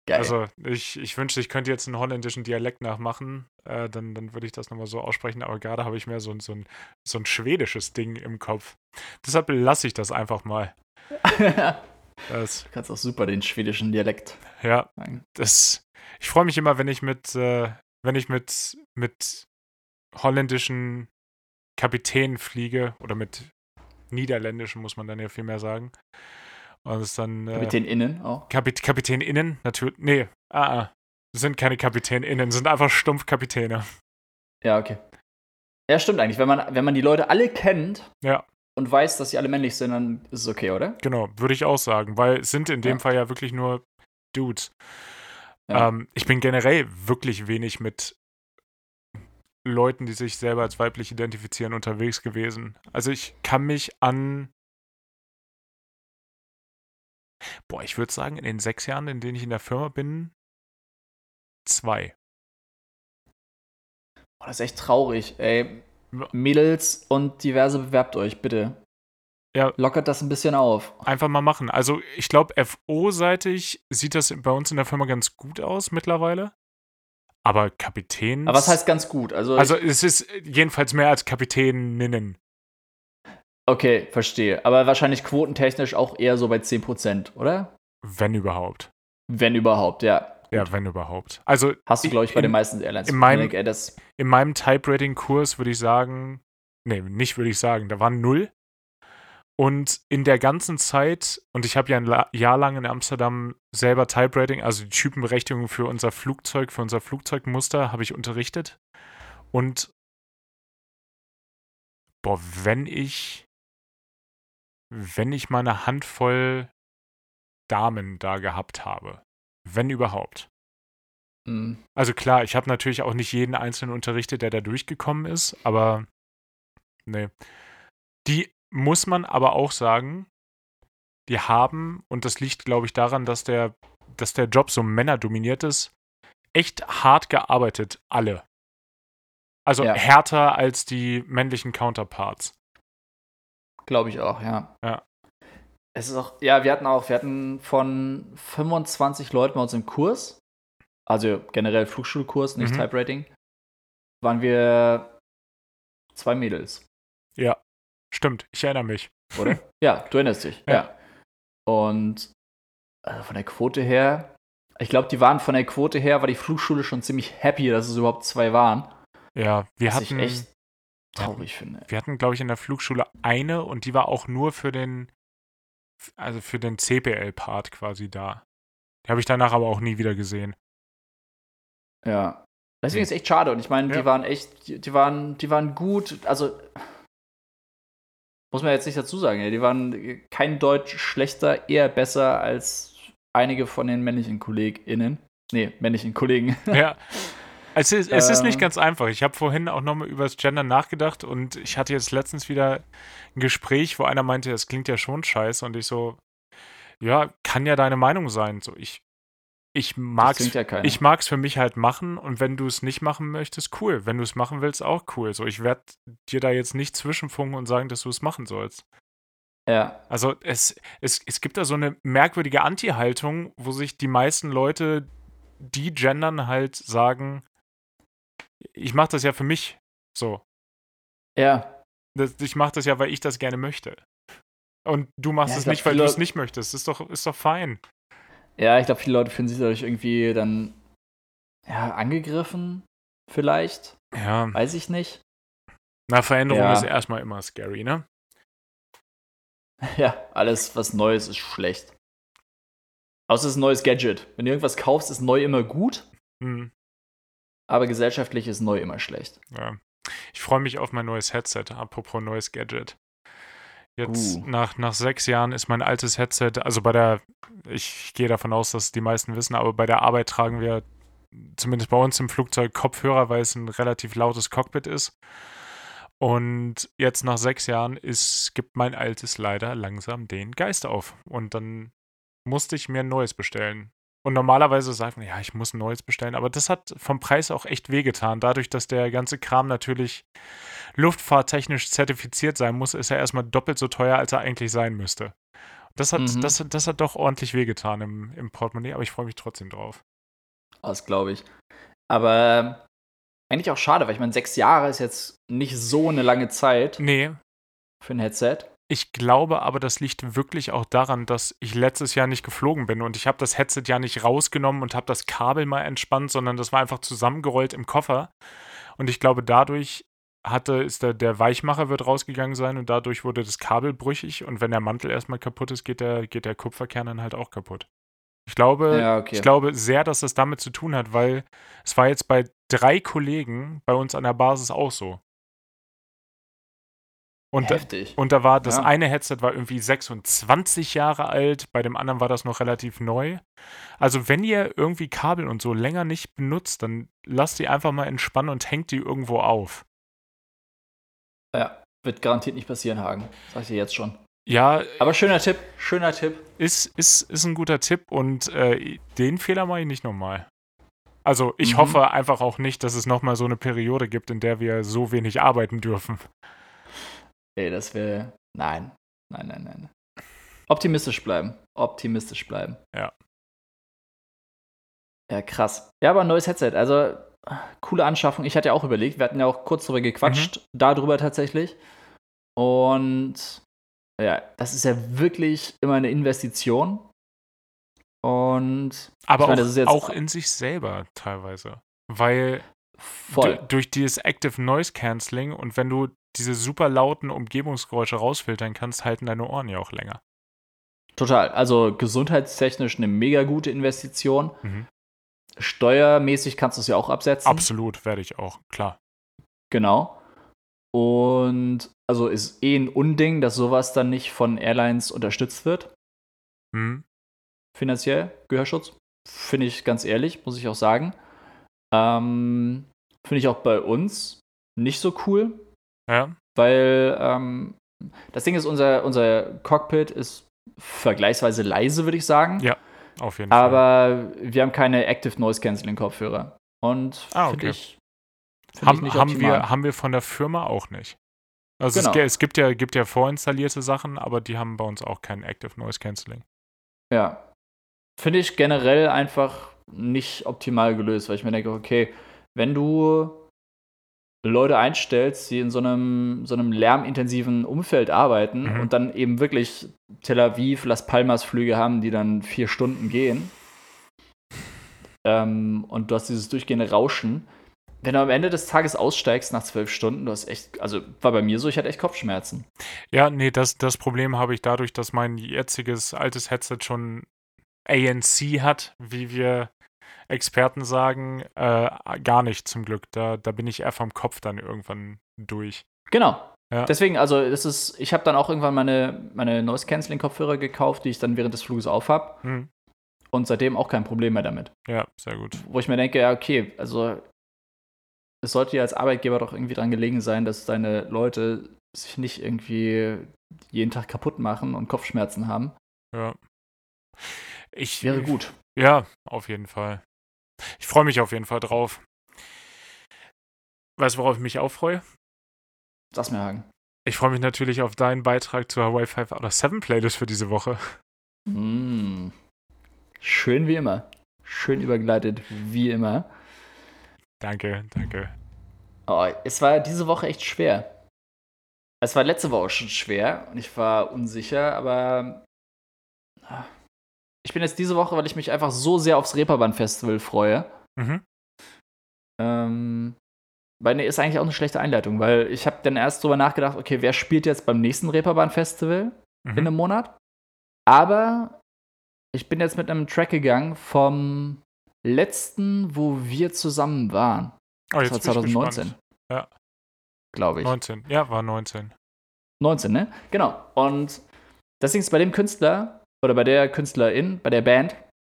Geil. Also ich, ich wünschte, ich könnte jetzt einen holländischen Dialekt nachmachen, äh, dann, dann würde ich das nochmal so aussprechen, aber gerade habe ich mehr so, so, ein, so ein schwedisches Ding im Kopf. Deshalb lasse ich das einfach mal. das, du kannst auch super den schwedischen Dialekt. Ja. Das, ich freue mich immer, wenn ich mit, äh, wenn ich mit, mit holländischen Kapitän fliege oder mit niederländischen, muss man dann ja viel mehr sagen. Und es dann. Äh, KapitänInnen auch? Kapit KapitänInnen, natürlich. Nee, ah, ah. Sind keine KapitänInnen, sind einfach stumpf Kapitäne. Ja, okay. Ja, stimmt eigentlich. Wenn man, wenn man die Leute alle kennt ja. und weiß, dass sie alle männlich sind, dann ist es okay, oder? Genau, würde ich auch sagen, weil es sind in dem ja. Fall ja wirklich nur Dudes. Ja. Ähm, ich bin generell wirklich wenig mit Leuten, die sich selber als weiblich identifizieren, unterwegs gewesen. Also ich kann mich an. Boah, ich würde sagen, in den sechs Jahren, in denen ich in der Firma bin, zwei. Boah, das ist echt traurig, ey. Mädels und diverse bewerbt euch, bitte. Ja. Lockert das ein bisschen auf. Einfach mal machen. Also, ich glaube, FO-seitig sieht das bei uns in der Firma ganz gut aus mittlerweile. Aber Kapitän. Aber was heißt ganz gut? Also, also es ist jedenfalls mehr als Kapitäninnen. Okay, verstehe. Aber wahrscheinlich quotentechnisch auch eher so bei 10%, oder? Wenn überhaupt. Wenn überhaupt, ja. Ja, wenn überhaupt. Also hast du, glaube ich, bei in, den meisten Airlines. In meinem, in meinem Type-Rating-Kurs würde ich sagen, nee, nicht würde ich sagen, da waren null. Und in der ganzen Zeit, und ich habe ja ein Jahr lang in Amsterdam selber Typewriting, also die Typenberechtigung für unser Flugzeug, für unser Flugzeugmuster, habe ich unterrichtet. Und boah, wenn ich, wenn ich mal eine Handvoll Damen da gehabt habe, wenn überhaupt, Mhm. Also klar, ich habe natürlich auch nicht jeden Einzelnen unterrichtet, der da durchgekommen ist, aber nee. Die muss man aber auch sagen, die haben, und das liegt, glaube ich, daran, dass der, dass der Job so männerdominiert ist, echt hart gearbeitet, alle. Also ja. härter als die männlichen Counterparts. Glaube ich auch, ja. Ja. Es ist auch, ja, wir hatten auch, wir hatten von 25 Leuten bei uns im Kurs, also generell Flugschulkurs, nicht mhm. Type-Rating, waren wir zwei Mädels. Ja, stimmt, ich erinnere mich. Oder? ja, du erinnerst dich, ja. ja. Und also von der Quote her, ich glaube, die waren von der Quote her, war die Flugschule schon ziemlich happy, dass es überhaupt zwei waren. Ja, wir was hatten. Ich echt traurig finde. Wir hatten, glaube ich, in der Flugschule eine und die war auch nur für den, also für den CPL-Part quasi da. Die habe ich danach aber auch nie wieder gesehen. Ja. Deswegen ist es echt schade. Und ich meine, ja. die waren echt, die, die, waren, die waren gut. Also muss man jetzt nicht dazu sagen, ja, die waren kein Deutsch schlechter, eher besser als einige von den männlichen KollegInnen. Nee, männlichen Kollegen. Ja. Es ist, es ist nicht ähm. ganz einfach. Ich habe vorhin auch nochmal über das Gender nachgedacht und ich hatte jetzt letztens wieder ein Gespräch, wo einer meinte, das klingt ja schon scheiße und ich so, ja, kann ja deine Meinung sein. So, ich ich mag's, ja ich mag's für mich halt machen und wenn du es nicht machen möchtest, cool. Wenn du es machen willst, auch cool. So, ich werde dir da jetzt nicht zwischenfunken und sagen, dass du es machen sollst. Ja. Also es, es, es gibt da so eine merkwürdige Anti-Haltung, wo sich die meisten Leute, die gendern, halt sagen, ich mache das ja für mich so. Ja. Das, ich mache das ja, weil ich das gerne möchte. Und du machst ja, es nicht, weil du es nicht möchtest. Ist doch, ist doch fein. Ja, ich glaube, viele Leute fühlen sich dadurch irgendwie dann ja, angegriffen, vielleicht. Ja. Weiß ich nicht. Na, Veränderung ja. ist erstmal immer scary, ne? Ja, alles, was Neues ist schlecht. Außer es ist ein neues Gadget. Wenn du irgendwas kaufst, ist neu immer gut. Hm. Aber gesellschaftlich ist neu immer schlecht. Ja. Ich freue mich auf mein neues Headset, apropos neues Gadget. Jetzt uh. nach, nach sechs Jahren ist mein altes Headset, also bei der, ich gehe davon aus, dass die meisten wissen, aber bei der Arbeit tragen wir zumindest bei uns im Flugzeug Kopfhörer, weil es ein relativ lautes Cockpit ist. Und jetzt nach sechs Jahren ist, gibt mein altes leider langsam den Geist auf. Und dann musste ich mir ein neues bestellen. Und normalerweise sagt man, ja, ich muss ein neues bestellen, aber das hat vom Preis auch echt wehgetan. Dadurch, dass der ganze Kram natürlich luftfahrttechnisch zertifiziert sein muss, ist er erstmal doppelt so teuer, als er eigentlich sein müsste. Das hat, mhm. das, das hat doch ordentlich wehgetan im, im Portemonnaie, aber ich freue mich trotzdem drauf. Das glaube ich. Aber eigentlich auch schade, weil ich meine, sechs Jahre ist jetzt nicht so eine lange Zeit. Nee. Für ein Headset. Ich glaube aber, das liegt wirklich auch daran, dass ich letztes Jahr nicht geflogen bin und ich habe das Headset ja nicht rausgenommen und habe das Kabel mal entspannt, sondern das war einfach zusammengerollt im Koffer. Und ich glaube, dadurch hatte, ist der, der Weichmacher wird rausgegangen sein und dadurch wurde das Kabel brüchig und wenn der Mantel erstmal kaputt ist, geht der, geht der Kupferkern dann halt auch kaputt. Ich glaube, ja, okay. ich glaube sehr, dass das damit zu tun hat, weil es war jetzt bei drei Kollegen bei uns an der Basis auch so. Und, Heftig. und da war das ja. eine Headset war irgendwie 26 Jahre alt, bei dem anderen war das noch relativ neu. Also wenn ihr irgendwie Kabel und so länger nicht benutzt, dann lasst die einfach mal entspannen und hängt die irgendwo auf. Ja, wird garantiert nicht passieren, Hagen. Sag ich dir jetzt schon. Ja. Aber schöner Tipp, schöner Tipp. Ist, ist, ist ein guter Tipp und äh, den Fehler mache ich nicht nochmal. Also ich mhm. hoffe einfach auch nicht, dass es nochmal so eine Periode gibt, in der wir so wenig arbeiten dürfen. Ey, das wäre. Nein. Nein, nein, nein. Optimistisch bleiben. Optimistisch bleiben. Ja. Ja, krass. Ja, aber ein neues Headset. Also, coole Anschaffung. Ich hatte ja auch überlegt, wir hatten ja auch kurz darüber gequatscht, mhm. darüber tatsächlich. Und ja, das ist ja wirklich immer eine Investition. Und aber meine, auch, auch in sich selber teilweise. Weil Voll. durch dieses Active Noise Cancelling und wenn du diese super lauten Umgebungsgeräusche rausfiltern kannst, halten deine Ohren ja auch länger. Total. Also gesundheitstechnisch eine mega gute Investition. Mhm. Steuermäßig kannst du es ja auch absetzen. Absolut, werde ich auch, klar. Genau. Und also ist eh ein Unding, dass sowas dann nicht von Airlines unterstützt wird. Mhm. Finanziell, Gehörschutz. Finde ich ganz ehrlich, muss ich auch sagen. Ähm, Finde ich auch bei uns nicht so cool. Ja. Weil ähm, das Ding ist, unser, unser Cockpit ist vergleichsweise leise, würde ich sagen. Ja, auf jeden Aber Fall. Aber wir haben keine Active Noise Cancelling Kopfhörer. Und ah, okay. ich, haben, ich haben, wir, haben wir von der Firma auch nicht. Also genau. es, es, gibt, ja, gibt ja vorinstallierte Sachen, aber die haben bei uns auch kein Active Noise Cancelling. Ja. Finde ich generell einfach nicht optimal gelöst, weil ich mir denke, okay, wenn du Leute einstellst, die in so einem, so einem lärmintensiven Umfeld arbeiten mhm. und dann eben wirklich Tel Aviv, Las Palmas Flüge haben, die dann vier Stunden gehen. Ähm, und du hast dieses durchgehende Rauschen. Wenn du am Ende des Tages aussteigst nach zwölf Stunden, du hast echt, also war bei mir so, ich hatte echt Kopfschmerzen. Ja, nee, das, das Problem habe ich dadurch, dass mein jetziges altes Headset schon ANC hat, wie wir Experten sagen, äh, gar nicht zum Glück. Da, da bin ich eher vom Kopf dann irgendwann durch. Genau. Ja. Deswegen, also das ist, ich habe dann auch irgendwann meine, meine Noise Canceling Kopfhörer gekauft, die ich dann während des Fluges aufhab. Mhm. Und seitdem auch kein Problem mehr damit. Ja, sehr gut. Wo ich mir denke, ja, okay, also es sollte ja als Arbeitgeber doch irgendwie dran gelegen sein, dass deine Leute sich nicht irgendwie jeden Tag kaputt machen und Kopfschmerzen haben. Ja. Ich, Wäre gut. Ja, auf jeden Fall. Ich freue mich auf jeden Fall drauf. Weißt du, worauf ich mich auch freue? Sag's mir, Hagen. Ich freue mich natürlich auf deinen Beitrag zur Hawaii 5 oder 7 Playlist für diese Woche. Mm. Schön wie immer. Schön übergleitet wie immer. Danke, danke. Oh, es war diese Woche echt schwer. Es war letzte Woche schon schwer und ich war unsicher, aber ah, ich bin jetzt diese Woche, weil ich mich einfach so sehr aufs Reeperbahn-Festival freue. Mhm. Ähm, weil ne, ist eigentlich auch eine schlechte Einleitung, weil ich habe dann erst drüber nachgedacht, okay, wer spielt jetzt beim nächsten Reeperbahn-Festival mhm. in einem Monat? Aber ich bin jetzt mit einem Track gegangen vom letzten, wo wir zusammen waren. Oh, das war 2019. Ja. Glaube ich. 19. Ja, war 19. 19, ne? Genau. Und deswegen ist bei dem Künstler oder bei der Künstlerin, bei der Band,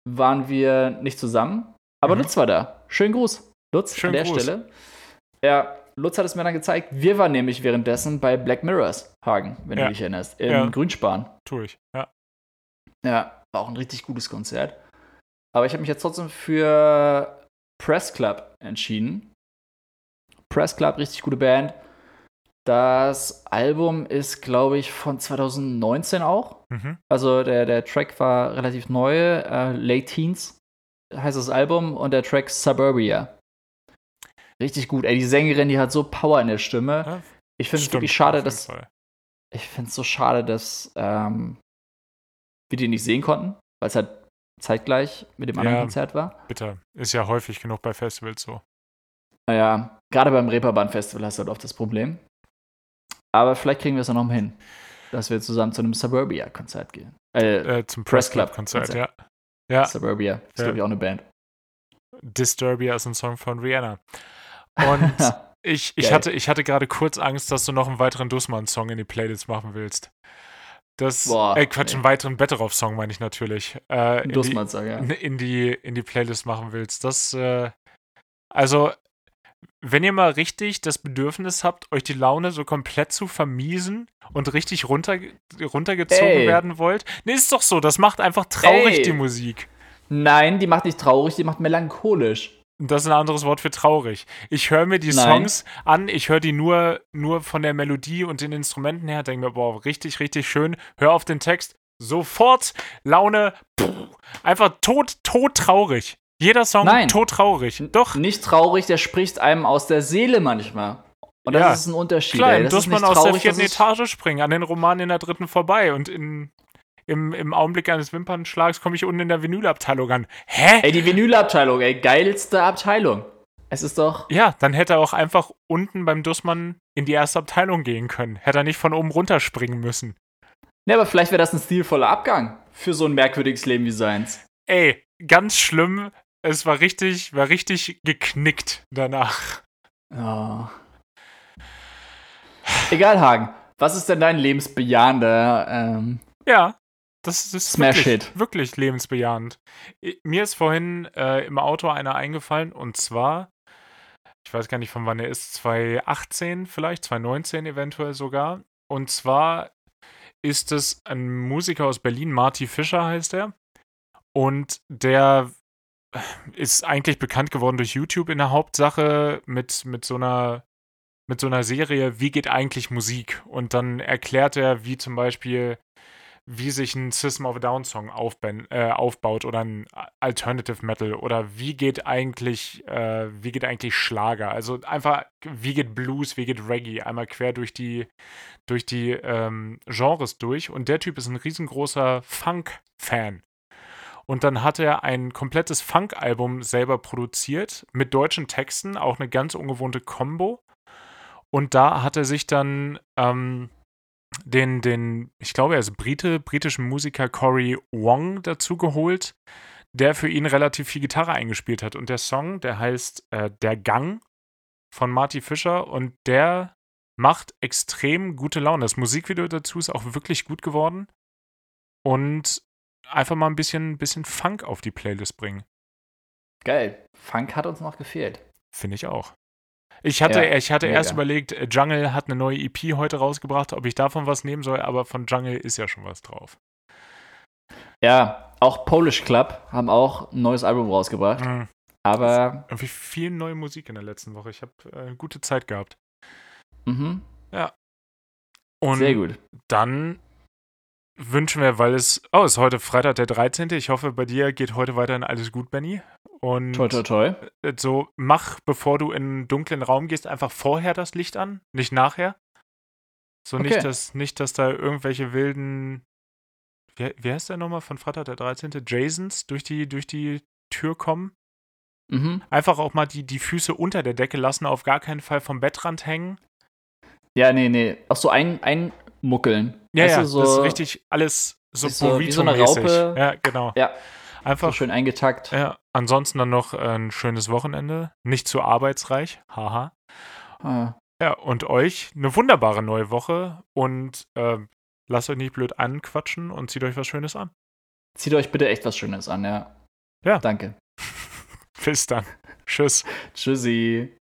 waren wir nicht zusammen. Aber mhm. Lutz war da. Schönen Gruß, Lutz, Schönen an der Gruß. Stelle. Ja, Lutz hat es mir dann gezeigt. Wir waren nämlich währenddessen bei Black Mirrors, Hagen, wenn ja. du dich erinnerst, in ja. Grünspan. Tue ich, ja. Ja, war auch ein richtig gutes Konzert. Aber ich habe mich jetzt trotzdem für Press Club entschieden. Press Club, richtig gute Band. Das Album ist, glaube ich, von 2019 auch. Mhm. Also der, der Track war relativ neu. Äh, Late Teens heißt das Album und der Track Suburbia. Richtig gut. Ey, die Sängerin, die hat so Power in der Stimme. Ja, ich finde es wirklich schade, dass. Fall. Ich finde es so schade, dass ähm, wir die nicht sehen konnten, weil es halt zeitgleich mit dem anderen ja, Konzert war. Bitte. Ist ja häufig genug bei Festivals so. Naja, gerade beim Reeperbahn Festival hast du halt oft das Problem. Aber vielleicht kriegen wir es ja noch mal hin, dass wir zusammen zu einem Suburbia-Konzert gehen. Äh, äh, zum Press Club-Konzert, ja. ja. Suburbia ist, ja. glaube ich, auch eine Band. Disturbia ist ein Song von Rihanna. Und ich, ich hatte, ich hatte gerade kurz Angst, dass du noch einen weiteren Dussmann-Song in die Playlist machen willst. Das, Boah, äh, Quatsch, ey. einen weiteren Betteroff-Song meine ich natürlich. Äh, Dussmann-Song, ja. In die, in die Playlist machen willst. Das, äh, also, wenn ihr mal richtig das Bedürfnis habt, euch die Laune so komplett zu vermiesen und richtig runter, runtergezogen Ey. werden wollt, ne, ist doch so, das macht einfach traurig Ey. die Musik. Nein, die macht nicht traurig, die macht melancholisch. Das ist ein anderes Wort für traurig. Ich höre mir die Nein. Songs an, ich höre die nur, nur von der Melodie und den Instrumenten her, denke mir, boah, richtig, richtig schön. Hör auf den Text, sofort Laune, pff, einfach tot, tot traurig. Jeder Song Nein. todtraurig. Doch. Nicht traurig, der spricht einem aus der Seele manchmal. Und das ja. ist ein Unterschied. Klar, ey. Das muss man aus der vierten Etage springen, an den Romanen in der dritten vorbei. Und in, im, im Augenblick eines Wimpernschlags komme ich unten in der Vinylabteilung an. Hä? Ey, die Vinylabteilung, ey, geilste Abteilung. Es ist doch. Ja, dann hätte er auch einfach unten beim Dussmann in die erste Abteilung gehen können. Hätte er nicht von oben runterspringen müssen. Ja, aber vielleicht wäre das ein stilvoller Abgang für so ein merkwürdiges Leben wie seins. Ey, ganz schlimm, es war richtig, war richtig geknickt danach. Oh. Egal, Hagen. Was ist denn dein lebensbejahender? Ähm, ja. das ist Smash wirklich, Hit. wirklich lebensbejahend. Mir ist vorhin äh, im Auto einer eingefallen und zwar, ich weiß gar nicht von wann er ist, 2018 vielleicht, 2019 eventuell sogar. Und zwar ist es ein Musiker aus Berlin, Marty Fischer heißt er. Und der ist eigentlich bekannt geworden durch YouTube in der Hauptsache mit, mit so einer mit so einer Serie, wie geht eigentlich Musik? Und dann erklärt er, wie zum Beispiel, wie sich ein System of a Down Song äh, aufbaut oder ein Alternative Metal oder wie geht eigentlich, äh, wie geht eigentlich Schlager? Also einfach, wie geht Blues, wie geht Reggae? Einmal quer durch die, durch die ähm, Genres durch. Und der Typ ist ein riesengroßer Funk-Fan. Und dann hat er ein komplettes Funk-Album selber produziert mit deutschen Texten, auch eine ganz ungewohnte Combo. Und da hat er sich dann ähm, den, den, ich glaube, er ist Brite, britischen Musiker Cory Wong dazu geholt, der für ihn relativ viel Gitarre eingespielt hat. Und der Song, der heißt äh, Der Gang von Marty Fischer und der macht extrem gute Laune. Das Musikvideo dazu ist auch wirklich gut geworden. Und einfach mal ein bisschen, bisschen Funk auf die Playlist bringen. Geil. Funk hat uns noch gefehlt. Finde ich auch. Ich hatte, ja, ich hatte erst überlegt, äh, Jungle hat eine neue EP heute rausgebracht, ob ich davon was nehmen soll, aber von Jungle ist ja schon was drauf. Ja, auch Polish Club haben auch ein neues Album rausgebracht. Mhm. Aber. Irgendwie viel neue Musik in der letzten Woche. Ich habe äh, eine gute Zeit gehabt. Mhm. Ja. Und Sehr gut. Dann wünschen wir, weil es. Oh, es ist heute Freitag der 13. Ich hoffe, bei dir geht heute weiterhin alles gut, Benny. Und toi, toi, toi. Äh, so, mach, bevor du in einen dunklen Raum gehst, einfach vorher das Licht an, nicht nachher. So okay. nicht, dass, nicht, dass da irgendwelche wilden. Wie, wie heißt der nochmal von Freitag der 13.? Jasons durch die, durch die Tür kommen. Mhm. Einfach auch mal die, die Füße unter der Decke lassen, auf gar keinen Fall vom Bettrand hängen. Ja, nee, nee. Auch so ein, einmuckeln. Ja, weißt ja, so, das ist richtig alles so, so wie so eine Raupe. Ja, genau. Ja. Einfach so schön eingetackt. Ja, ansonsten dann noch ein schönes Wochenende. Nicht zu arbeitsreich. Haha. Ah. Ja, und euch eine wunderbare neue Woche und äh, lasst euch nicht blöd anquatschen und zieht euch was Schönes an. Zieht euch bitte echt was Schönes an, ja. Ja. Danke. Bis dann. Tschüss. Tschüssi.